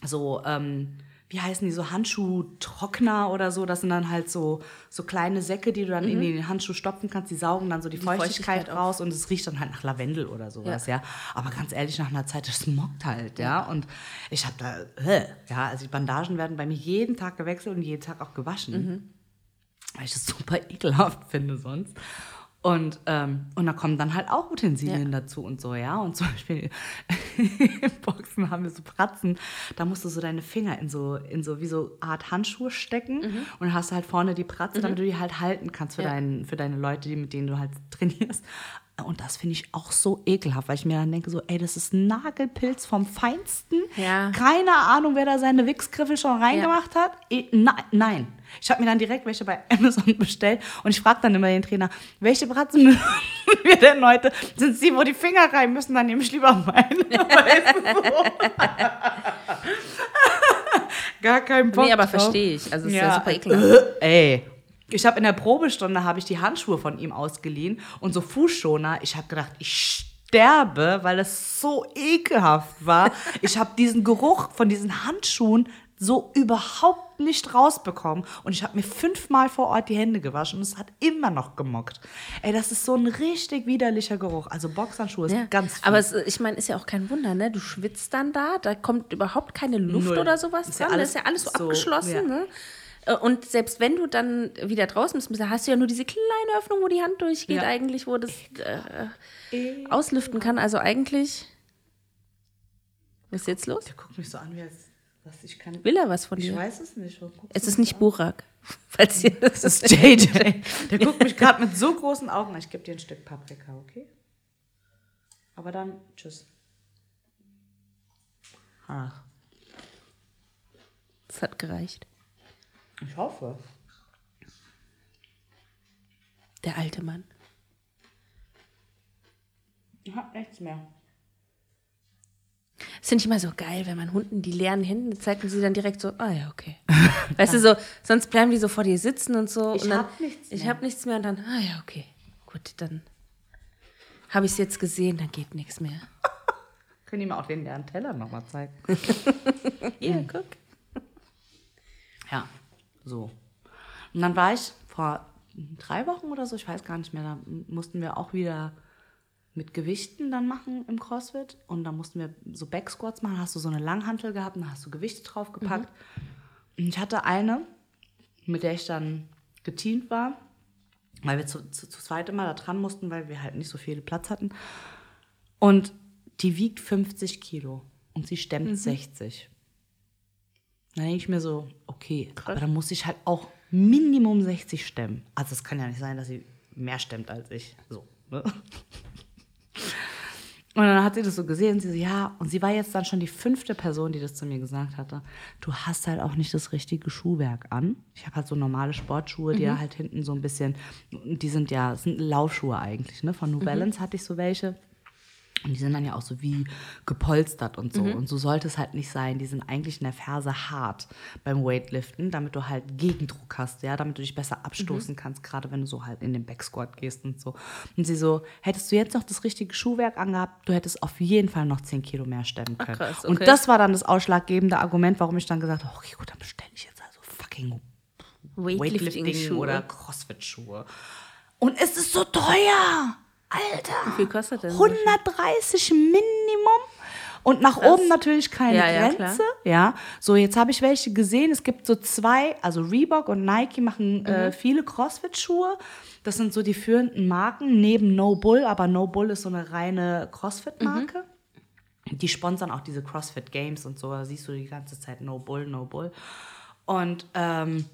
so, ähm, wie heißen die, so Handschuhtrockner oder so. Das sind dann halt so, so kleine Säcke, die du dann in den Handschuh stopfen kannst. Die saugen dann so die, Feuchtigkeit, Feuchtigkeit auf. raus und es riecht dann halt nach Lavendel oder sowas, ja. Aber ganz ehrlich, nach einer Zeit, das smockt halt, ja. Und ich habe da, äh, ja, also die Bandagen werden bei mir jeden Tag gewechselt und jeden Tag auch gewaschen. Weil ich das super ekelhaft finde sonst. Und, ähm, und da kommen dann halt auch Utensilien dazu und so, ja. Und zum Beispiel im Boxen haben wir so Pratzen, da musst du so deine Finger in so, in so wie so Art Handschuhe stecken und dann hast du halt vorne die Pratze, damit du die halt halten kannst für, Ja. deinen, für deine Leute, die, mit denen du halt trainierst. Und das finde ich auch so ekelhaft, weil ich mir dann denke, so, ey, das ist ein Nagelpilz vom Feinsten. Ja. Keine Ahnung, wer da seine Wichsgriffel schon reingemacht hat. Ich, na, nein. Ich habe mir dann direkt welche bei Amazon bestellt und ich frage dann immer den Trainer, welche Bratzen müssen wir denn heute? Sind sie, wo die Finger rein müssen, dann nehme ich lieber meine. Weißt du so? Gar keinen Bock Nee, aber verstehe ich. Also es ist ja, super ekelhaft. Ey. Ich habe in der Probestunde habe ich die Handschuhe von ihm ausgeliehen und so Fußschoner. Ich habe gedacht, ich sterbe, weil es so ekelhaft war. Ich habe diesen Geruch von diesen Handschuhen so überhaupt nicht rausbekommen und ich habe mir fünfmal vor Ort die Hände gewaschen und es hat immer noch gemockt. Ey, das ist so ein richtig widerlicher Geruch. Also Boxhandschuhe ist Ja. ganz fies. Aber es, ich meine, ist ja auch kein Wunder, ne? Du schwitzt dann da, da kommt überhaupt keine Luft Null. oder sowas Ist ja dran. alles das ist ja alles so, so, abgeschlossen, ja. ne? Äh, Und selbst wenn du dann wieder draußen bist, hast du ja nur diese kleine Öffnung, wo die Hand durchgeht, Ja. eigentlich, wo das äh, auslüften kann. Also eigentlich. Was ist jetzt los? Der guckt mich so an, wie als was ich kann. Will er was von Ich dir? weiß es nicht. Es ist nicht Burak. Falls ihr das ist JJ. Der guckt mich gerade mit so großen Augen an. Ich gebe dir ein Stück Paprika, okay? Aber dann, tschüss. Ach, Das hat gereicht. ich hoffe. Der alte Mann. Ich hab nichts mehr. Das finde ich immer so geil, wenn man Hunden die leeren Hände zeigt und sie dann direkt so, ah ja, okay. Weißt du, so, sonst bleiben die so vor dir sitzen und so. Ich und dann, hab nichts Ich mehr. habe nichts mehr und dann, ah ja, okay. Gut, dann habe ich es jetzt gesehen, dann geht nichts mehr. Können die mir auch den leeren Teller nochmal zeigen? Hier, guck. Ja, so. Und dann war ich vor drei Wochen oder so, ich weiß gar nicht mehr, da mussten wir auch wieder mit Gewichten dann machen im CrossFit. Und da mussten wir so Backsquats machen. Hast du so eine Langhantel gehabt und da hast du Gewichte draufgepackt. Und ich hatte eine, mit der ich dann geteamt war, weil wir zu, zu, zu zweit immer da dran mussten, weil wir halt nicht so viel Platz hatten. Und die wiegt 50 Kilo und sie stemmt 60. Dann denke ich mir so, okay, aber dann muss ich halt auch Minimum 60 stemmen. Also es kann ja nicht sein, dass sie mehr stemmt als ich. So. Ne? Und dann hat sie das so gesehen, sie so, ja, und sie war jetzt dann schon die fünfte Person, die das zu mir gesagt hatte. Du hast halt auch nicht das richtige Schuhwerk an. Ich habe halt so normale Sportschuhe, die ja halt hinten so ein bisschen, die sind ja, sind Laufschuhe eigentlich, ne? Von New Balance hatte ich so welche. Und die sind dann ja auch so wie gepolstert und so. Und so sollte es halt nicht sein. Die sind eigentlich in der Ferse hart beim Weightliften, damit du halt Gegendruck hast, ja, damit du dich besser abstoßen kannst, gerade wenn du so halt in den Backsquat gehst und so. Und sie so, hättest du jetzt noch das richtige Schuhwerk angehabt, du hättest auf jeden Fall noch 10 Kilo mehr stemmen können. krass, okay. Und das war dann das ausschlaggebende Argument, warum ich dann gesagt habe, okay, gut, dann bestelle ich jetzt also fucking Weightlifting Weightlifting-Schuhe. oder Crossfit-Schuhe. Und es ist so teuer. Alter. Wie viel kostet Schuh? 130 Minimum. Und nach oben natürlich keine Ja, ja, Grenze. Ja, so jetzt habe ich welche gesehen. Es gibt so zwei, also Reebok und Nike machen Mhm. äh, viele Crossfit-Schuhe. Das sind so die führenden Marken neben No Bull, aber No Bull ist so eine reine Crossfit-Marke. Mhm. Die sponsern auch diese CrossFit Games und so. Da siehst du die ganze Zeit No Bull, No Bull. Und ähm,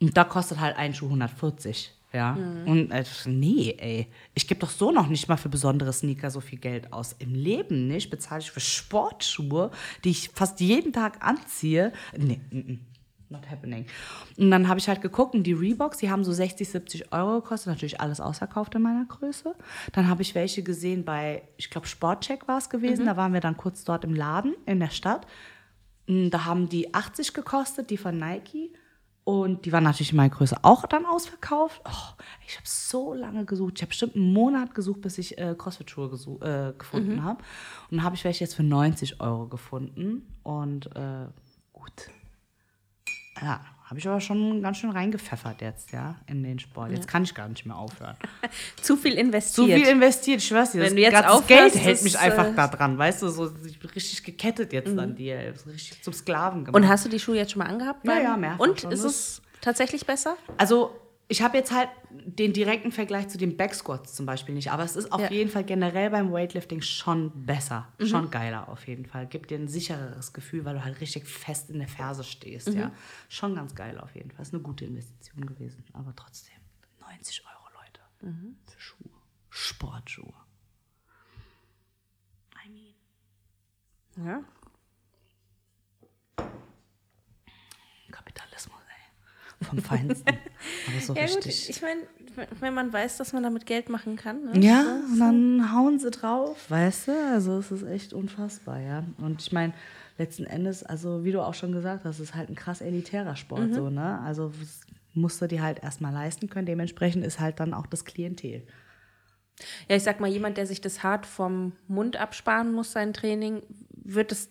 und da kostet halt ein Schuh 140. Ja. Mhm. Und äh, nee, ey. Ich gebe doch so noch nicht mal für besondere Sneaker so viel Geld aus. Im Leben nicht. Bezahle ich für Sportschuhe, die ich fast jeden Tag anziehe. Nee, mm, mm. Not happening. Und dann habe ich halt geguckt und die Reeboks, die haben so 60, 70 Euro gekostet. Natürlich alles ausverkauft in meiner Größe. Dann habe ich welche gesehen bei, ich glaube, Sportcheck war es gewesen. Da waren wir dann kurz dort im Laden in der Stadt. Mm, Da haben die 80 gekostet, die von Nike. Und die waren natürlich in meiner Größe auch dann ausverkauft. Oh, ich habe so lange gesucht. Ich habe bestimmt einen Monat gesucht, bis ich äh, Crossfit-Schuhe äh, gefunden habe. Und dann habe ich welche jetzt für 90 Euro gefunden. Und äh, gut. Ja, habe ich aber schon ganz schön reingepfeffert jetzt, ja, in den Sport. Jetzt kann ich gar nicht mehr aufhören. Zu viel investiert. viel investiert, ich schwör's dir. Wenn das du jetzt aufhörst, Geld hält mich einfach äh, da dran, weißt du, so ich bin richtig gekettet jetzt an dir, richtig zum Sklaven gemacht. Und hast du die Schuhe jetzt schon mal angehabt? Ja, ja, mehrfach Und ist Das- es tatsächlich besser? Also, ich habe jetzt halt den direkten Vergleich zu den Backsquats zum Beispiel nicht, aber es ist auf Ja. jeden Fall generell beim Weightlifting schon besser, schon geiler auf jeden Fall. Gibt dir ein sichereres Gefühl, weil du halt richtig fest in der Ferse stehst, ja. Schon ganz geil auf jeden Fall. Ist eine gute Investition gewesen, aber trotzdem 90 Euro, Leute, für Schuhe, Sportschuhe. I mean, Ja. Vom Feinsten, aber so Ja gut, richtig. ich meine, wenn man weiß, dass man damit Geld machen kann. Ne? Ja, und dann hauen sie drauf, weißt du? Also es ist echt unfassbar, ja. Und ich meine, letzten Endes, also wie du auch schon gesagt hast, es ist halt ein krass elitärer Sport, so, ne? Also musst du dir halt erstmal leisten können. Dementsprechend ist halt dann auch das Klientel. Ja, ich sag mal, jemand, der sich das hart vom Mund absparen muss, sein Training, wird es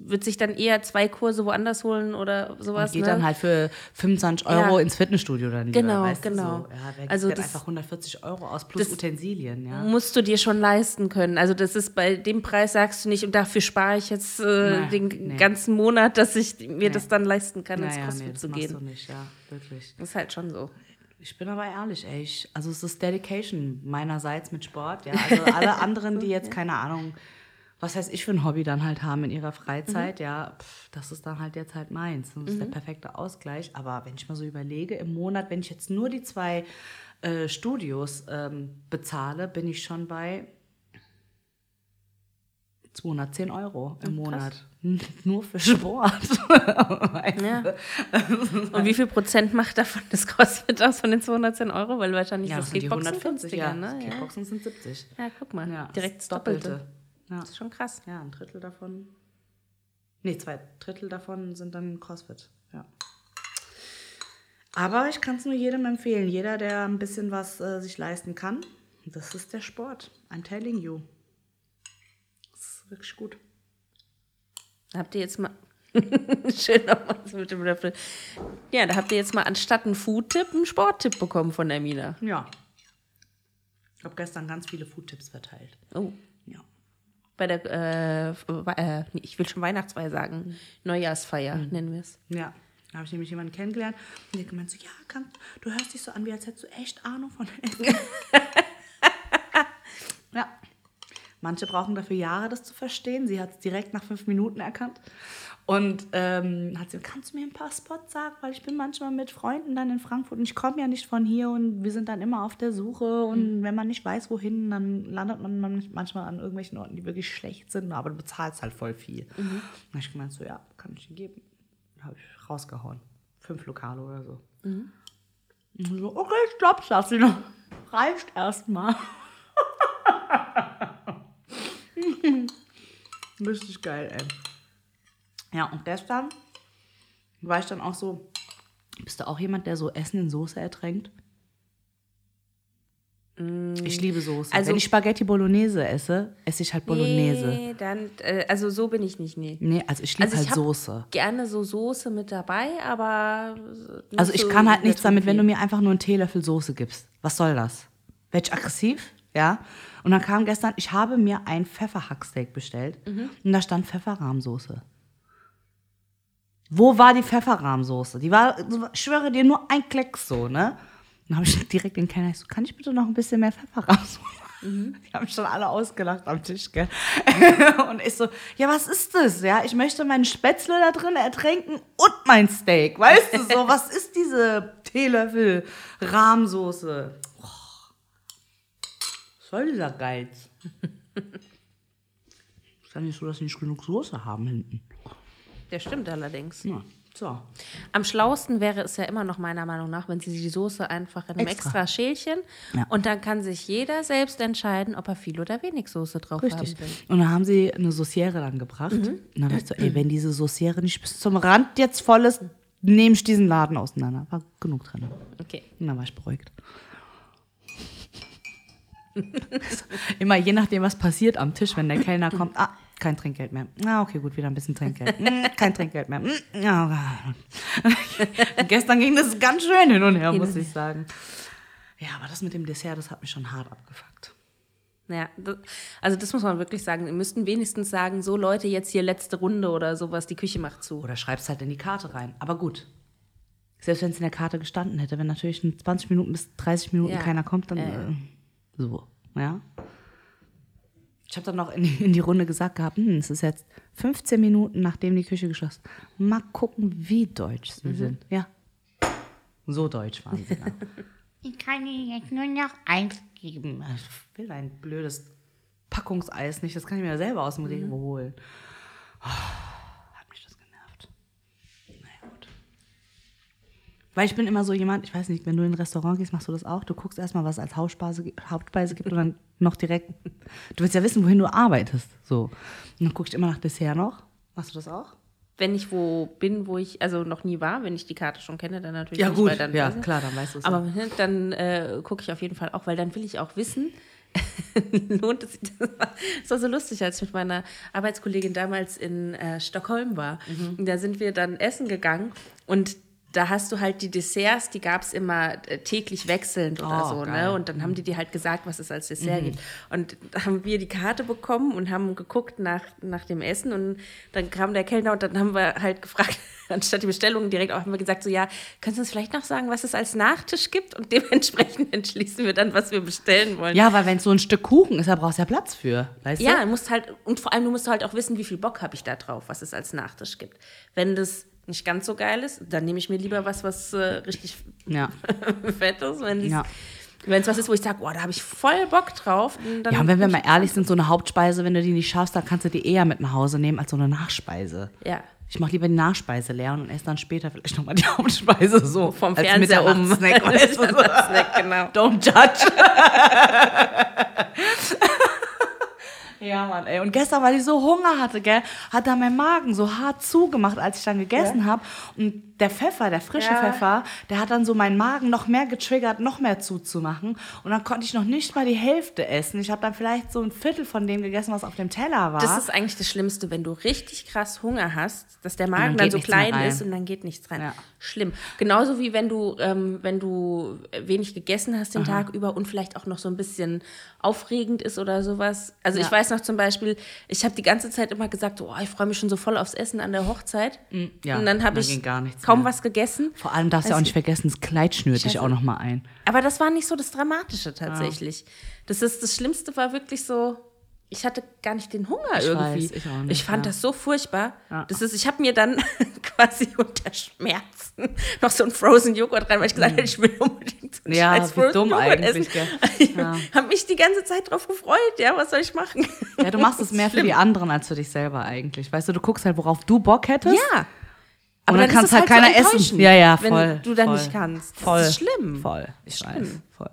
wird sich dann eher zwei Kurse woanders holen oder sowas. Und geht ne? dann halt für 25 Euro Ja. ins Fitnessstudio dann lieber, Genau, weißt genau. Du, so. Ja, wer Also das- einfach 140 Euro aus plus Utensilien, ja. musst du dir schon leisten können. Also das ist bei dem Preis sagst du nicht und dafür spare ich jetzt äh, Nee, den nee. ganzen Monat, dass ich mir das dann leisten kann, ins Naja, CrossFit nee, das zu gehen. du nicht, ja, wirklich. Das ist halt schon so. Ich bin aber ehrlich, ey. Ich, also es ist Dedication meinerseits mit Sport. Ja. Also alle anderen, die jetzt keine Ahnung, was heißt ich für ein Hobby dann halt haben in ihrer Freizeit, ja, pff, das ist dann halt jetzt halt meins. Das ist der perfekte Ausgleich. Aber wenn ich mal so überlege, im Monat, wenn ich jetzt nur die zwei äh, Studios ähm, bezahle, bin ich schon bei 210 Euro im Monat. Nur für Sport. Ja. Und wie viel Prozent macht davon das CrossFit aus von den 210 Euro? Weil wahrscheinlich Ja, das das sind die Kickboxen 140, günstiger, ja. ne? Das Ja. Kickboxen sind 70. ja, guck mal. Ja, Direkt das das Doppelte. Doppelte. Ja. Das ist schon krass. ja, ein Drittel davon. Nee, zwei Drittel davon sind dann CrossFit. Ja. Aber ich kann es nur jedem empfehlen. Jeder, der ein bisschen was äh, sich leisten kann, das ist der Sport. I'm telling you. Das ist wirklich gut. Habt ihr jetzt mal. Schön nochmal mit dem Löffel. Ja, da habt ihr jetzt mal anstatt einen Food-Tipp einen Sport-Tipp bekommen von der Mina. Ja. Ich habe gestern ganz viele Food-Tipps verteilt. Oh. Bei der, äh, äh, ich will schon Weihnachtsfeier sagen. Neujahrsfeier nennen wir es. Ja, Da habe ich nämlich jemanden kennengelernt und der gemeint so, ja, kann, du hörst dich so an, wie als hättest du echt Ahnung von Essen. ja. Manche brauchen dafür Jahre, das zu verstehen. Sie hat es direkt nach fünf Minuten erkannt. Und ähm, hat sie, kannst du mir ein paar Spots sagen? Weil ich bin manchmal mit Freunden dann in Frankfurt und ich komme ja nicht von hier und wir sind dann immer auf der Suche. Und wenn man nicht weiß, wohin, dann landet man manchmal an irgendwelchen Orten, die wirklich schlecht sind, aber du bezahlst halt voll viel. Mhm. Dann habe ich gemeint, so ja, kann ich dir geben. Dann habe ich rausgehauen. Fünf Lokale oder so. Mhm. Und so, okay, stopp, Sassina. Reicht erstmal. Richtig geil, ey. Ja, und gestern war ich dann auch so, bist du auch jemand, der so Essen in Soße ertränkt? Ich liebe Soße. Also- Wenn ich Spaghetti Bolognese esse, esse ich halt Bolognese. Nee, Nee, dann, äh, also so bin ich nicht, nee. also ich liebe Also ich halt hab Soße. Gerne so Soße mit dabei, aber. Also ich so kann halt nichts damit, wenn du mir einfach nur einen Teelöffel Soße gibst. Was soll das? Werd ich aggressiv? Ja. Und dann kam gestern, ich habe mir ein Pfefferhacksteak bestellt und da stand Pfefferrahmsoße. Wo war die Pfefferrahmsoße? Die war, ich schwöre dir, nur ein Klecks so, ne? Dann habe ich direkt den Kellner, ich so, kann ich bitte noch ein bisschen mehr Pfefferrahmsoße? Die haben schon alle ausgelacht am Tisch, gell? und ich so, ja, was ist das? Ja, ich möchte meinen Spätzle da drin ertränken und mein Steak. Weißt du so, was ist diese Teelöffel Rahmsoße? Was soll dieser Geiz? ist ja nicht so, dass sie nicht genug Soße haben hinten. Der stimmt allerdings. Ja, so. Am schlausten wäre es ja immer noch meiner Meinung nach, wenn sie die Soße einfach in einem Extra. extra, Schälchen Ja. und dann kann sich jeder selbst entscheiden, ob er viel oder wenig Soße drauf Richtig. haben will. Und dann haben sie eine Sauciere dann gebracht. Und dann dachte ich so, ey, wenn diese Sauciere nicht bis zum Rand jetzt voll ist, nehme ich diesen Laden auseinander. War genug drin. Okay. Und dann war ich beruhigt. Immer je nachdem, was passiert am Tisch, wenn der Kellner kommt, ah, kein Trinkgeld mehr. Ah, okay, gut, wieder ein bisschen Trinkgeld. Mm, kein Trinkgeld mehr. Ja. Gestern ging das ganz schön hin und her, Hin muss ich sagen. Ja, aber das mit dem Dessert, das hat mich schon hart abgefuckt. Ja, das, also das muss man wirklich sagen. Wir müssten wenigstens sagen, so Leute, jetzt hier letzte Runde oder sowas, die Küche macht zu. Oder schreibst halt in die Karte rein. Aber gut. Selbst wenn es in der Karte gestanden hätte, wenn natürlich in 20 Minuten bis 30 Minuten Ja. keiner kommt, dann äh, so, ja. Ich habe dann noch in die, in die Runde gesagt gehabt, hm, es ist jetzt 15 Minuten, nachdem die Küche geschlossen ist. Mal gucken, wie deutsch sie Mhm. sind. Ja. So deutsch waren sie ich kann Ihnen jetzt nur noch eins geben. Ich will ein blödes Packungseis nicht, das kann ich mir ja selber aus dem Mhm. Rewe holen. Oh, hat mich das genervt. Naja, gut. Weil ich bin immer so jemand, ich weiß nicht, wenn du in ein Restaurant gehst, machst du das auch. Du guckst erstmal, was es als Hauptspeise, Hauptspeise gibt und dann noch direkt. Du willst ja wissen, wohin du arbeitest. So. Und dann guckst du immer nach Dessert noch. Machst du das auch? Wenn ich wo bin, wo ich also noch nie war, wenn ich die Karte schon kenne, dann natürlich nicht, weil dann ja, klar, dann weißt du es. Aber ne, dann äh, gucke ich auf jeden Fall auch, weil dann will ich auch wissen, lohnt es sich. Das war, so lustig, als ich mit meiner Arbeitskollegin damals in äh, Stockholm war. Mhm. Da sind wir dann essen gegangen und da hast du halt die Desserts, die gab es immer äh, täglich wechselnd oder Oh, so. geil. Mhm. Ne? Und dann haben die dir halt gesagt, was es als Dessert gibt. Und da haben wir die Karte bekommen und haben geguckt nach, nach dem Essen. Und dann kam der Kellner und dann haben wir halt gefragt, anstatt die Bestellung direkt auch, haben wir gesagt, so ja, kannst du uns vielleicht noch sagen, was es als Nachtisch gibt? Und dementsprechend entschließen wir dann, was wir bestellen wollen. ja, weil wenn es so ein Stück Kuchen ist, da brauchst du ja Platz für. Weißt Ja, du? du musst halt, und vor allem, du musst halt auch wissen, wie viel Bock habe ich da drauf, was es als Nachtisch gibt. Wenn das nicht ganz so geil ist, dann nehme ich mir lieber was, was äh, richtig Ja. fett ist. Wenn es Ja. was ist, wo ich sage, boah, da habe ich voll Bock drauf. Ja, und wenn wir mal ehrlich sind, so eine Hauptspeise, wenn du die nicht schaffst, dann kannst du die eher mit nach Hause nehmen als so eine Nachspeise. Ja. Ich mache lieber die Nachspeise leer und esse dann später vielleicht nochmal die Hauptspeise so. Vom als Fernseher um. Mitternachtssnack, weißt du. Snack, genau. Don't judge. Ja, Mann, ey. Und gestern, weil ich so Hunger hatte, gell, hat da mein Magen so hart zugemacht, als ich dann gegessen habe. Und der Pfeffer, der frische Ja. Pfeffer, der hat dann so meinen Magen noch mehr getriggert, noch mehr zuzumachen. Und dann konnte ich noch nicht mal die Hälfte essen. Ich habe dann vielleicht so ein Viertel von dem gegessen, was auf dem Teller war. Das ist eigentlich das Schlimmste, wenn du richtig krass Hunger hast, dass der dann Magen geht dann so klein ist und dann geht nichts rein. Ja. Schlimm. Genauso wie wenn du, ähm, wenn du wenig gegessen hast den Tag über und vielleicht auch noch so ein bisschen aufregend ist oder sowas. Also ich Ja. weiß noch zum Beispiel, ich habe die ganze Zeit immer gesagt, oh, ich freue mich schon so voll aufs Essen an der Hochzeit. ja, und dann habe dann ich ging gar nichts. Kaum was gegessen. Vor allem darfst du ja auch nicht vergessen, das Kleid schnürt dich Scheiße. auch noch mal ein. Aber das war nicht so das Dramatische tatsächlich. Das ist das Schlimmste war wirklich so, ich hatte gar nicht den Hunger Ich irgendwie. weiß, ich auch nicht, fand ja. das so furchtbar. Ja. Das ist, ich habe mir dann quasi unter Schmerzen noch so ein Frozen Joghurt rein, weil ich gesagt habe, ich will unbedingt so einen. Ja, scheiß Frozen dumm Joghurt eigentlich, essen. Ich Ja. habe mich die ganze Zeit drauf gefreut. Ja, was soll ich machen? Ja, du machst es mehr für die anderen als für dich selber eigentlich. Weißt du, du guckst halt, worauf du Bock hättest. Ja. Und dann ist kann es halt so keiner essen. enttäuschend, Ja, ja, voll. Wenn du dann voll, nicht kannst. Voll. Das ist schlimm. Voll. Ich Ist weiß. schlimm. Voll.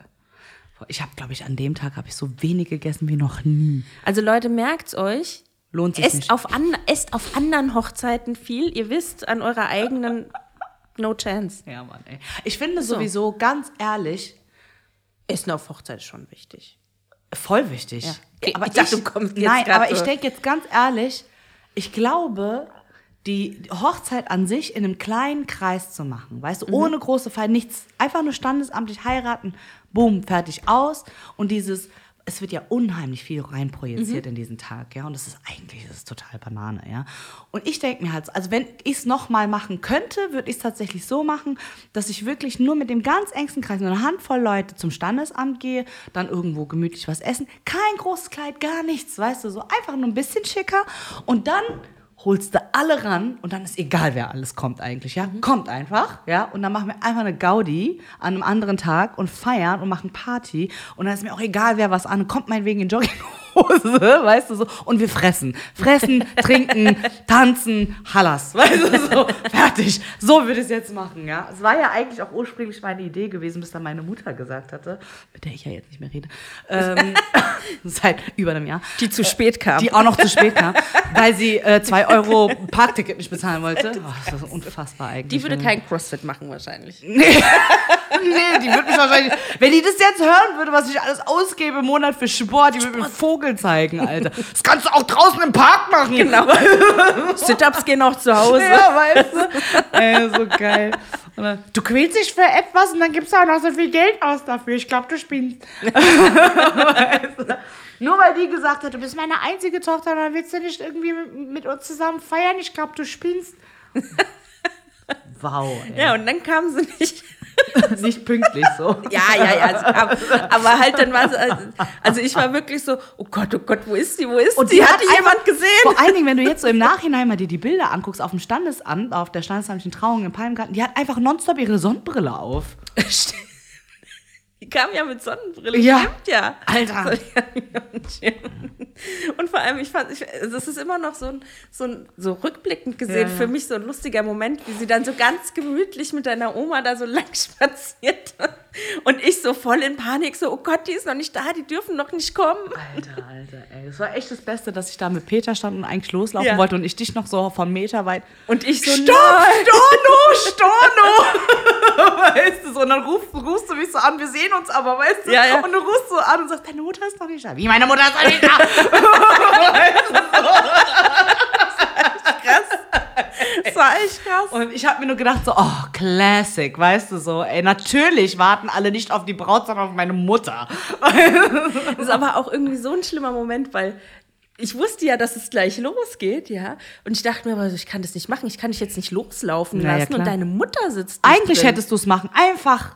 Ich habe, glaube ich, an dem Tag habe ich so wenig gegessen wie noch nie. Also Leute, merkt's euch. Lohnt sich Esst nicht. auf, an, esst auf anderen Hochzeiten viel. Ihr wisst, an eurer eigenen No Chance. Ja, Mann, ey. Ich finde sowieso, ganz ehrlich, Essen auf Hochzeit ist schon wichtig. voll wichtig. Ja. Okay, ich dachte, du kommst jetzt Nein, aber so- ich denke jetzt ganz ehrlich, ich glaube, die Hochzeit an sich in einem kleinen Kreis zu machen, weißt du, Mhm. ohne große Feier, nichts, einfach nur standesamtlich heiraten, boom, fertig aus und dieses, es wird ja unheimlich viel reinprojiziert Mhm. in diesen Tag, ja, und das ist eigentlich, das ist total Banane, ja. Und ich denke mir halt, also wenn ich es nochmal machen könnte, würde ich es tatsächlich so machen, dass ich wirklich nur mit dem ganz engsten Kreis, nur eine Handvoll Leute zum Standesamt gehe, dann irgendwo gemütlich was essen, kein großes Kleid, gar nichts, weißt du, so einfach nur ein bisschen schicker und dann holst du alle ran und dann ist egal, wer alles kommt eigentlich, ja. Kommt einfach, ja. Und dann machen wir einfach eine Gaudi an einem anderen Tag und feiern und machen Party. Und dann ist mir auch egal, wer was an. Kommt meinetwegen in Jogginghose, weißt du so. Und wir fressen. Fressen, trinken, tanzen, Hallas, weißt du so. Fertig. So würde ich es jetzt machen, ja. Es war ja eigentlich auch ursprünglich meine Idee gewesen, bis dann meine Mutter gesagt hatte, mit der ich ja jetzt nicht mehr rede, ähm, seit über einem Jahr. Die zu spät kam. Die auch noch zu spät kam, weil sie äh, zwei Euro Parkticket nicht bezahlen wollte. Oh, das ist unfassbar eigentlich. Die würde kein Crossfit machen wahrscheinlich. Nee, die würde mich wahrscheinlich. Wenn die das jetzt hören würde, was ich alles ausgebe im Monat für Sport, die würde mir einen Vogel zeigen, Alter. Das kannst du auch draußen im Park machen. Genau. Sit-ups gehen auch zu Hause. Ja, weißt du? Ey, so geil. Dann, du quälst dich für etwas und dann gibst du auch noch so viel Geld aus dafür. Ich glaube, du spinnst. weißt du? Nur weil die gesagt hat, du bist meine einzige Tochter, dann willst du nicht irgendwie mit, mit uns zusammen feiern. Ich glaube, du spinnst. Wow, ey. Ja, und dann kam sie nicht. Nicht pünktlich so. Ja, ja, ja. sie kam, aber halt dann war sie, also ich war wirklich so, oh Gott, oh Gott, wo ist die, wo ist Und die? die Hat hat jemand gesehen? Vor allen Dingen, wenn du jetzt so im Nachhinein mal dir die Bilder anguckst auf dem Standesamt, auf der standesamtlichen Trauung im Palmgarten, die hat einfach nonstop ihre Sonnenbrille auf. Die kam ja mit Sonnenbrille, Ja. stimmt ja. Alter. Und vor allem, ich fand, ich, das ist immer noch so ein, so ein, so rückblickend gesehen, Ja, ja. für mich so ein lustiger Moment, wie sie dann so ganz gemütlich mit deiner Oma da so lang spaziert. Und ich so voll in Panik, so, oh Gott, die ist noch nicht da, die dürfen noch nicht kommen. Alter, Alter, ey. Das war echt das Beste, dass ich da mit Peter stand und eigentlich loslaufen Ja. wollte und ich dich noch so von Meter weit. Und ich so, Stopp. Storno, Storno! weißt du so, und dann rufst, rufst du mich so an, wir sehen uns aber, weißt du? Ja, ja. Und du rufst so an und sagst, deine Mutter ist noch nicht da. Wie, meine Mutter ist noch nicht da? Das war echt krass. Und ich habe mir nur gedacht, so, oh, Classic, weißt du so, ey, natürlich warten alle nicht auf die Braut, sondern auf meine Mutter. Das ist aber auch irgendwie so ein schlimmer Moment, weil ich wusste ja, dass es gleich losgeht, ja. Und ich dachte mir, aber ich kann das nicht machen. Ich kann dich jetzt nicht loslaufen Na ja, lassen und deine Mutter sitzt. Eigentlich drin. hättest du es machen, einfach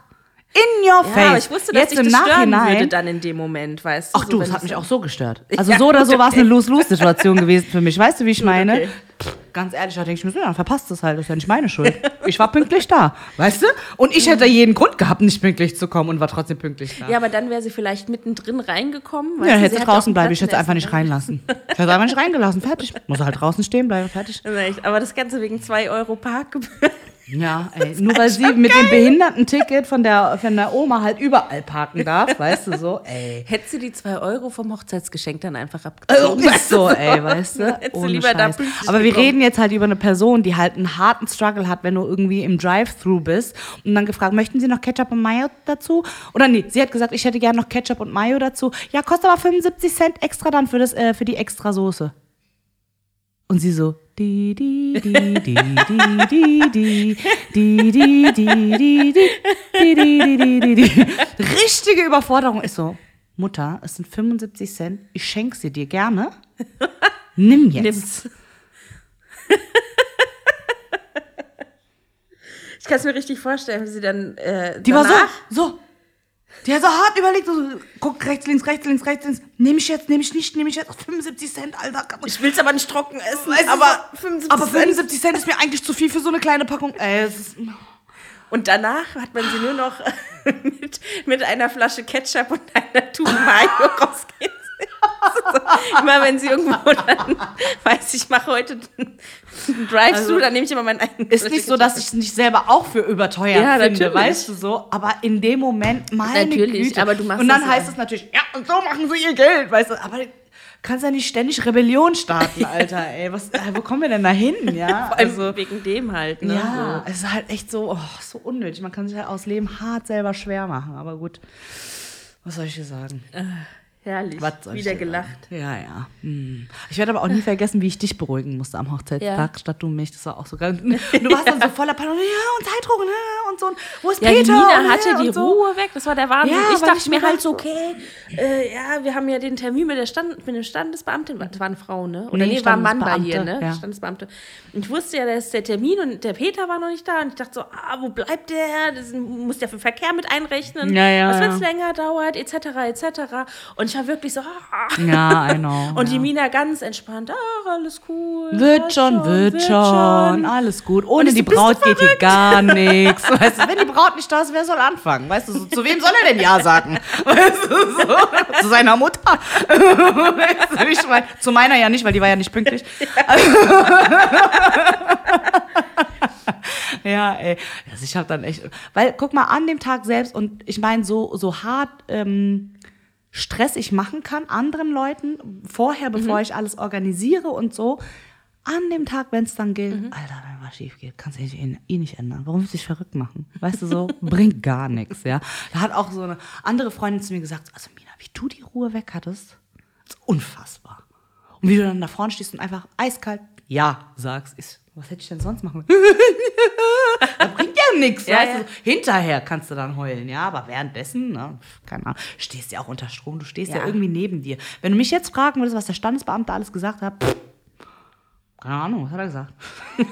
in your face. Ja, aber ich wusste, dass Jetzt ich im das stören Nachhinein. würde dann in dem Moment, weißt du. Ach so, du, es hat ich mich so- auch so gestört. Also Ja, so oder so gut, war es eine okay. Lose-Lose-Situation gewesen für mich. Weißt du, wie ich meine? okay. Pff, Ganz ehrlich, da denke ich mir so, ja, dann verpasst es halt, das ist ja nicht meine Schuld. Ich war pünktlich da, weißt du? Und ich hätte jeden Grund gehabt, nicht pünktlich zu kommen und war trotzdem pünktlich da. Ja, aber dann wäre sie vielleicht mittendrin reingekommen. Ja, du, hätte sie draußen bleiben, ich hätte Platz einfach nicht Essen. reingelassen. Ich hätte einfach nicht reingelassen, fertig. Muss halt draußen stehen bleiben, fertig. Das Aber das Ganze wegen 2 Euro Parkgebühr. Ja, ey, nur weil sie mit dem Behindertenticket von der, von der Oma halt überall parken darf, weißt du so, ey. Hätte sie die 2 Euro vom Hochzeitsgeschenk dann einfach Oh, abgezogen. ist so, ey, weißt du? Hättest du Ohne lieber Scheiß. Aber wir reden jetzt halt über eine Person, die halt einen harten Struggle hat, wenn du irgendwie im Drive-Thru bist und dann gefragt, möchten Sie noch Ketchup und Mayo dazu? Oder nee, sie hat gesagt, ich hätte gerne noch Ketchup und Mayo dazu. Ja, kostet aber 75 Cent extra dann für, das, äh, für die extra Soße. Und sie so, di, di, di, di, di, di, di, di, di, di, di, di, di, di, di, di, di. Richtige Überforderung ist so, Mutter, es sind 75 Cent, ich schenke sie dir gerne. Nimm jetzt. Nimm's. Ich kann es mir richtig vorstellen, wie sie dann. Äh, Die war so, so. Die hat so hart überlegt, so, guck rechts, links, rechts, links, rechts, links. Nehme ich jetzt, nehme ich nicht, nehme ich jetzt 75 Cent, Alter. Ich will es aber nicht trocken essen. Weißt aber so- 75 aber Cent. 75 Cent ist mir eigentlich zu viel für so eine kleine Packung. Ist, Und danach hat man sie nur noch mit, mit einer Flasche Ketchup und einer Tube Mayo rausgehen. So, immer wenn sie irgendwo dann weiß, ich mache heute einen Drive-Thru, Also, dann nehme ich immer meinen eigenen. ist nicht so, dass ich es nicht selber auch für überteuert Ja, finde, natürlich. weißt du so. Aber in dem Moment, meine Natürlich, Güte. aber du machst Und dann heißt ja. es natürlich, ja, und so machen sie ihr Geld, weißt du. Aber du kannst ja nicht ständig Rebellion starten, Alter, ey. Was, äh, wo kommen wir denn da hin, ja? Vor allem Also, wegen dem halt. Ne? ja, es ist halt echt so, oh, so unnötig. Man kann sich halt aus Leben hart selber schwer machen. Aber gut, was soll ich dir sagen? So. Herrlich. Wieder gelacht. sagen? Ja, ja. Hm. Ich werde aber auch nie vergessen, wie ich dich beruhigen musste am Hochzeitstag, Ja. statt du mich. Das war auch so ganz. Du warst dann so voller Panik. Ja, und Zeitdruck, ne? Und so. Und wo ist Ja, die Peter? Nina Und, hatte die so. Ruhe weg, das war der Wahnsinn. Ja, ich dachte ich mir halt so, okay, äh, ja, wir haben ja den Termin mit der Stand, mit der Standesbeamtin, das war eine Frau, ne? Oder Nee, nee, war ein Mann bei ihr, ne? ja. Standesbeamte. Und ich wusste ja, da ist der Termin und der Peter war noch nicht da und ich dachte so, ah, wo bleibt der? Das muss der für Verkehr mit einrechnen, Ja, ja, was wenn es ja. länger dauert, etc., etc. Und ich war wirklich so, ah. Ja, I know. Und die ja. Mina ganz entspannt, ach, alles cool. Wird passt schon, wird schon, alles gut. Ohne die so, Braut geht hier gar nichts. Weißt du, wenn die Braut nicht da ist, wer soll anfangen? Weißt du, so, zu wem soll er denn Ja sagen? Weißt du, so, zu seiner Mutter. Weißt du, ich mein, zu meiner ja nicht, weil die war ja nicht pünktlich. Ja, ey. Also ich habe dann echt. Weil, guck mal, an dem Tag selbst, und ich meine, so, so hart ähm, Stress ich machen kann, anderen Leuten, vorher, bevor ich alles organisiere und so, an dem Tag, wenn es dann gilt, Alter, wenn was schief geht, kannst du eh, eh nicht ändern. Warum willst du dich verrückt machen? Weißt du so? Bringt gar nichts, ja. Da hat auch so eine andere Freundin zu mir gesagt, also Mina, wie du die Ruhe weg hattest, ist unfassbar. Und wie du dann da vorne stehst und einfach eiskalt Ja sagst, ist, was hätte ich denn sonst machen? das bringt ja nichts, Ja, weißt ja. du? Hinterher kannst du dann heulen, ja, aber währenddessen, ne, keine Ahnung, stehst ja auch unter Strom, du stehst ja. Ja. irgendwie neben dir. Wenn du mich jetzt fragen würdest, was der Standesbeamte alles gesagt hat, pff, keine Ahnung, was hat er gesagt? ich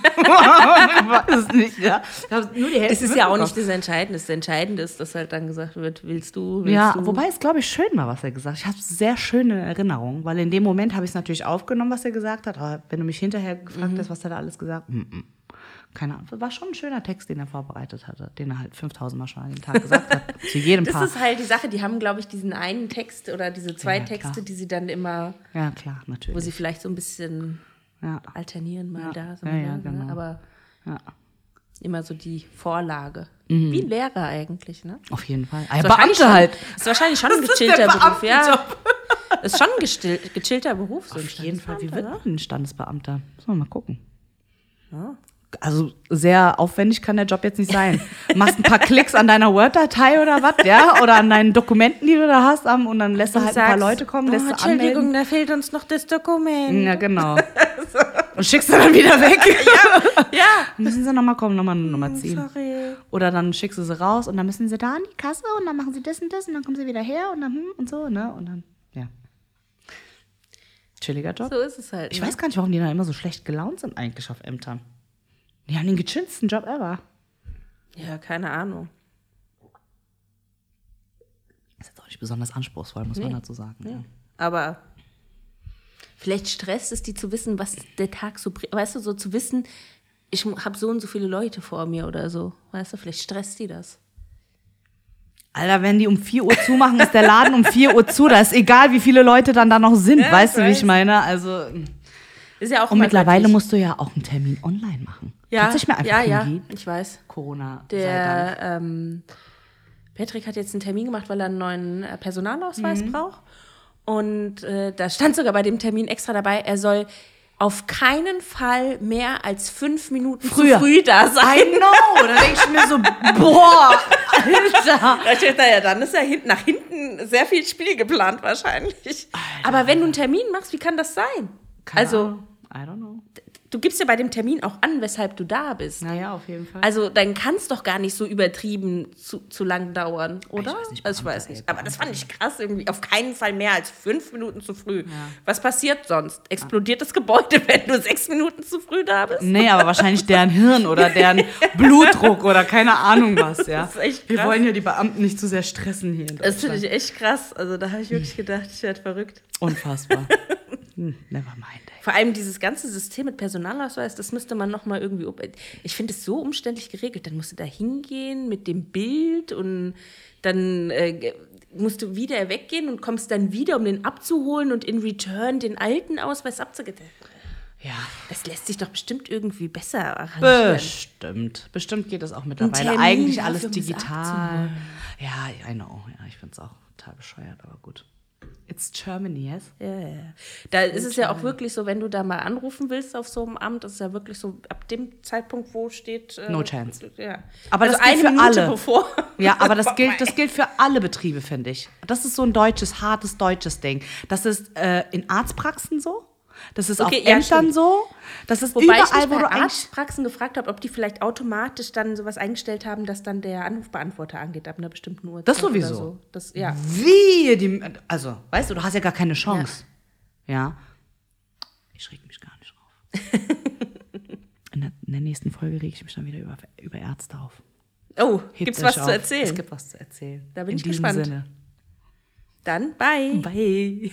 weiß es nicht, ja. Nur die Hälfte Es ist ja auch nicht das Entscheidende. Das Entscheidende ist, dass halt dann gesagt wird, willst du, willst Ja, du. wobei es, glaube ich, schön war, was er gesagt hat. Ich habe sehr schöne Erinnerungen, weil in dem Moment habe ich es natürlich aufgenommen, was er gesagt hat. Aber wenn du mich hinterher gefragt hast, was hat er alles gesagt, -mm. keine Ahnung. War schon ein schöner Text, den er vorbereitet hatte, den er halt 5000 Mal schon an dem Tag gesagt hat. Zu jedem Das Paar. ist halt die Sache, die haben, glaube ich, diesen einen Text oder diese zwei Ja. Texte, die sie dann immer, ja, klar, wo natürlich. sie vielleicht so ein bisschen ja, alternieren mal da. So Ja, mal ja, da, ne? genau. Aber ja, immer so die Vorlage. Wie ein Lehrer eigentlich, ne? auf jeden Fall. Ist Ein wahrscheinlich Beamte halt. Schon, ist wahrscheinlich schon ein gechillter Beruf, ja. Ist schon ein gestill, gechillter Beruf. So Auf jeden Fall. Wie wird man ein Standesbeamter? Müssen wir mal gucken. Ja. Also sehr aufwendig kann der Job jetzt nicht sein. Machst ein paar Klicks an deiner Word-Datei oder was, ja? Oder an deinen Dokumenten, die du da hast, und dann lässt du halt ein paar Leute kommen, lässt oh, du Entschuldigung, anmelden. da fehlt uns noch das Dokument. Ja, genau. Und schickst du dann wieder weg. Ja. Müssen sie nochmal kommen, nochmal eine Nummer ziehen. Sorry. Oder dann schickst du sie raus und dann müssen sie da an die Kasse und dann machen sie das und das und dann kommen sie wieder her und dann hm und so, ne? Und dann, ja. Chilliger Job. So ist es halt. Ich ne? weiß gar nicht, warum die da immer so schlecht gelaunt sind eigentlich auf Ämtern. Die haben den gechillsten Job ever. Ja, keine Ahnung. Ist jetzt auch nicht besonders anspruchsvoll, muss man Nee. dazu sagen. Ja. Aber vielleicht stresst es die zu wissen, was der Tag so bringt. Weißt du, so zu wissen, ich habe so und so viele Leute vor mir oder so. Weißt du, vielleicht stresst die das. Alter, wenn die um 4 Uhr zumachen, ist der Laden um 4 Uhr zu. Da ist egal, wie viele Leute dann da noch sind. Ja, weißt du, wie ich weiß. meine? Also, Ist ja auch und mittlerweile musst du ja auch einen Termin online machen. Ja, Kannst dich mir einfach ja, ja, hingehen. ich weiß. Corona. Der ähm, Patrick hat jetzt einen Termin gemacht, weil er einen neuen äh, Personalausweis Mhm. braucht. Und äh, da stand sogar bei dem Termin extra dabei, er soll auf keinen Fall mehr als fünf Minuten Früher. zu früh da sein. I know. Da denke ich mir so, boah, Alter. Da ja, dann ist ja hinten, nach hinten sehr viel Spiel geplant wahrscheinlich. Aber wenn du einen Termin machst, wie kann das sein? also, I don't know. Du gibst ja bei dem Termin auch an, weshalb du da bist. Naja, auf jeden Fall. Also dann kann es doch gar nicht so übertrieben zu, zu lang dauern, oder? weiß nicht, also, ich weiß nicht. Aber das fand ich krass irgendwie. Auf keinen Fall mehr als fünf Minuten zu früh. Was passiert sonst? Explodiert das Gebäude, wenn du sechs Minuten zu früh da bist? Nee, aber wahrscheinlich deren Hirn oder deren Blutdruck oder keine Ahnung was, ja. Das ist echt Wir krass. wollen ja die Beamten nicht zu sehr stressen hier Das finde ich echt krass. Also da habe ich wirklich gedacht, ich werde verrückt. Unfassbar. Hm, never mind, ey. Vor allem dieses ganze System mit Personalausweis, das müsste man noch mal irgendwie. Ich finde es so umständlich geregelt. Dann musst du da hingehen mit dem Bild und dann äh, musst du wieder weggehen und kommst dann wieder, um den abzuholen und in Return den alten Ausweis abzugeben. Ja. Das lässt sich doch bestimmt irgendwie besser arrangieren. Bestimmt. Bestimmt geht das auch mittlerweile. Eigentlich alles digital. Ja, I know. Ja, ich finde es auch total bescheuert, aber gut. It's Germany, yes? Ja, ja. Da ist es ja auch wirklich so, wenn du da mal anrufen willst auf so einem Amt, das ist ja wirklich so ab dem Zeitpunkt, wo steht. Äh, No chance. Ja. Aber also das gilt für Minute alle. bevor. Ja, aber das gilt, das gilt für alle Betriebe, finde ich. Das ist so ein deutsches, hartes deutsches Ding. Das ist äh, in Arztpraxen so. Das ist Okay, auf ja, Ämtern stimmt. so. Das ist Wobei ich überall, mich wo du. Arztpraxen gefragt habe, ob die vielleicht automatisch dann sowas eingestellt haben, dass dann der Anrufbeantworter angeht ab einer bestimmten Uhrzeit. Das sowieso. So. Das, ja. Wie die. Also, weißt du, du hast ja gar keine Chance. Ja. Ich reg mich gar nicht auf. In der, in der nächsten Folge reg ich mich dann wieder über, über Ärzte auf. Oh, Hebt gibt's was auf. zu erzählen? Es gibt was zu erzählen. Da bin In ich gespannt. Sinne. Dann bye. Bye.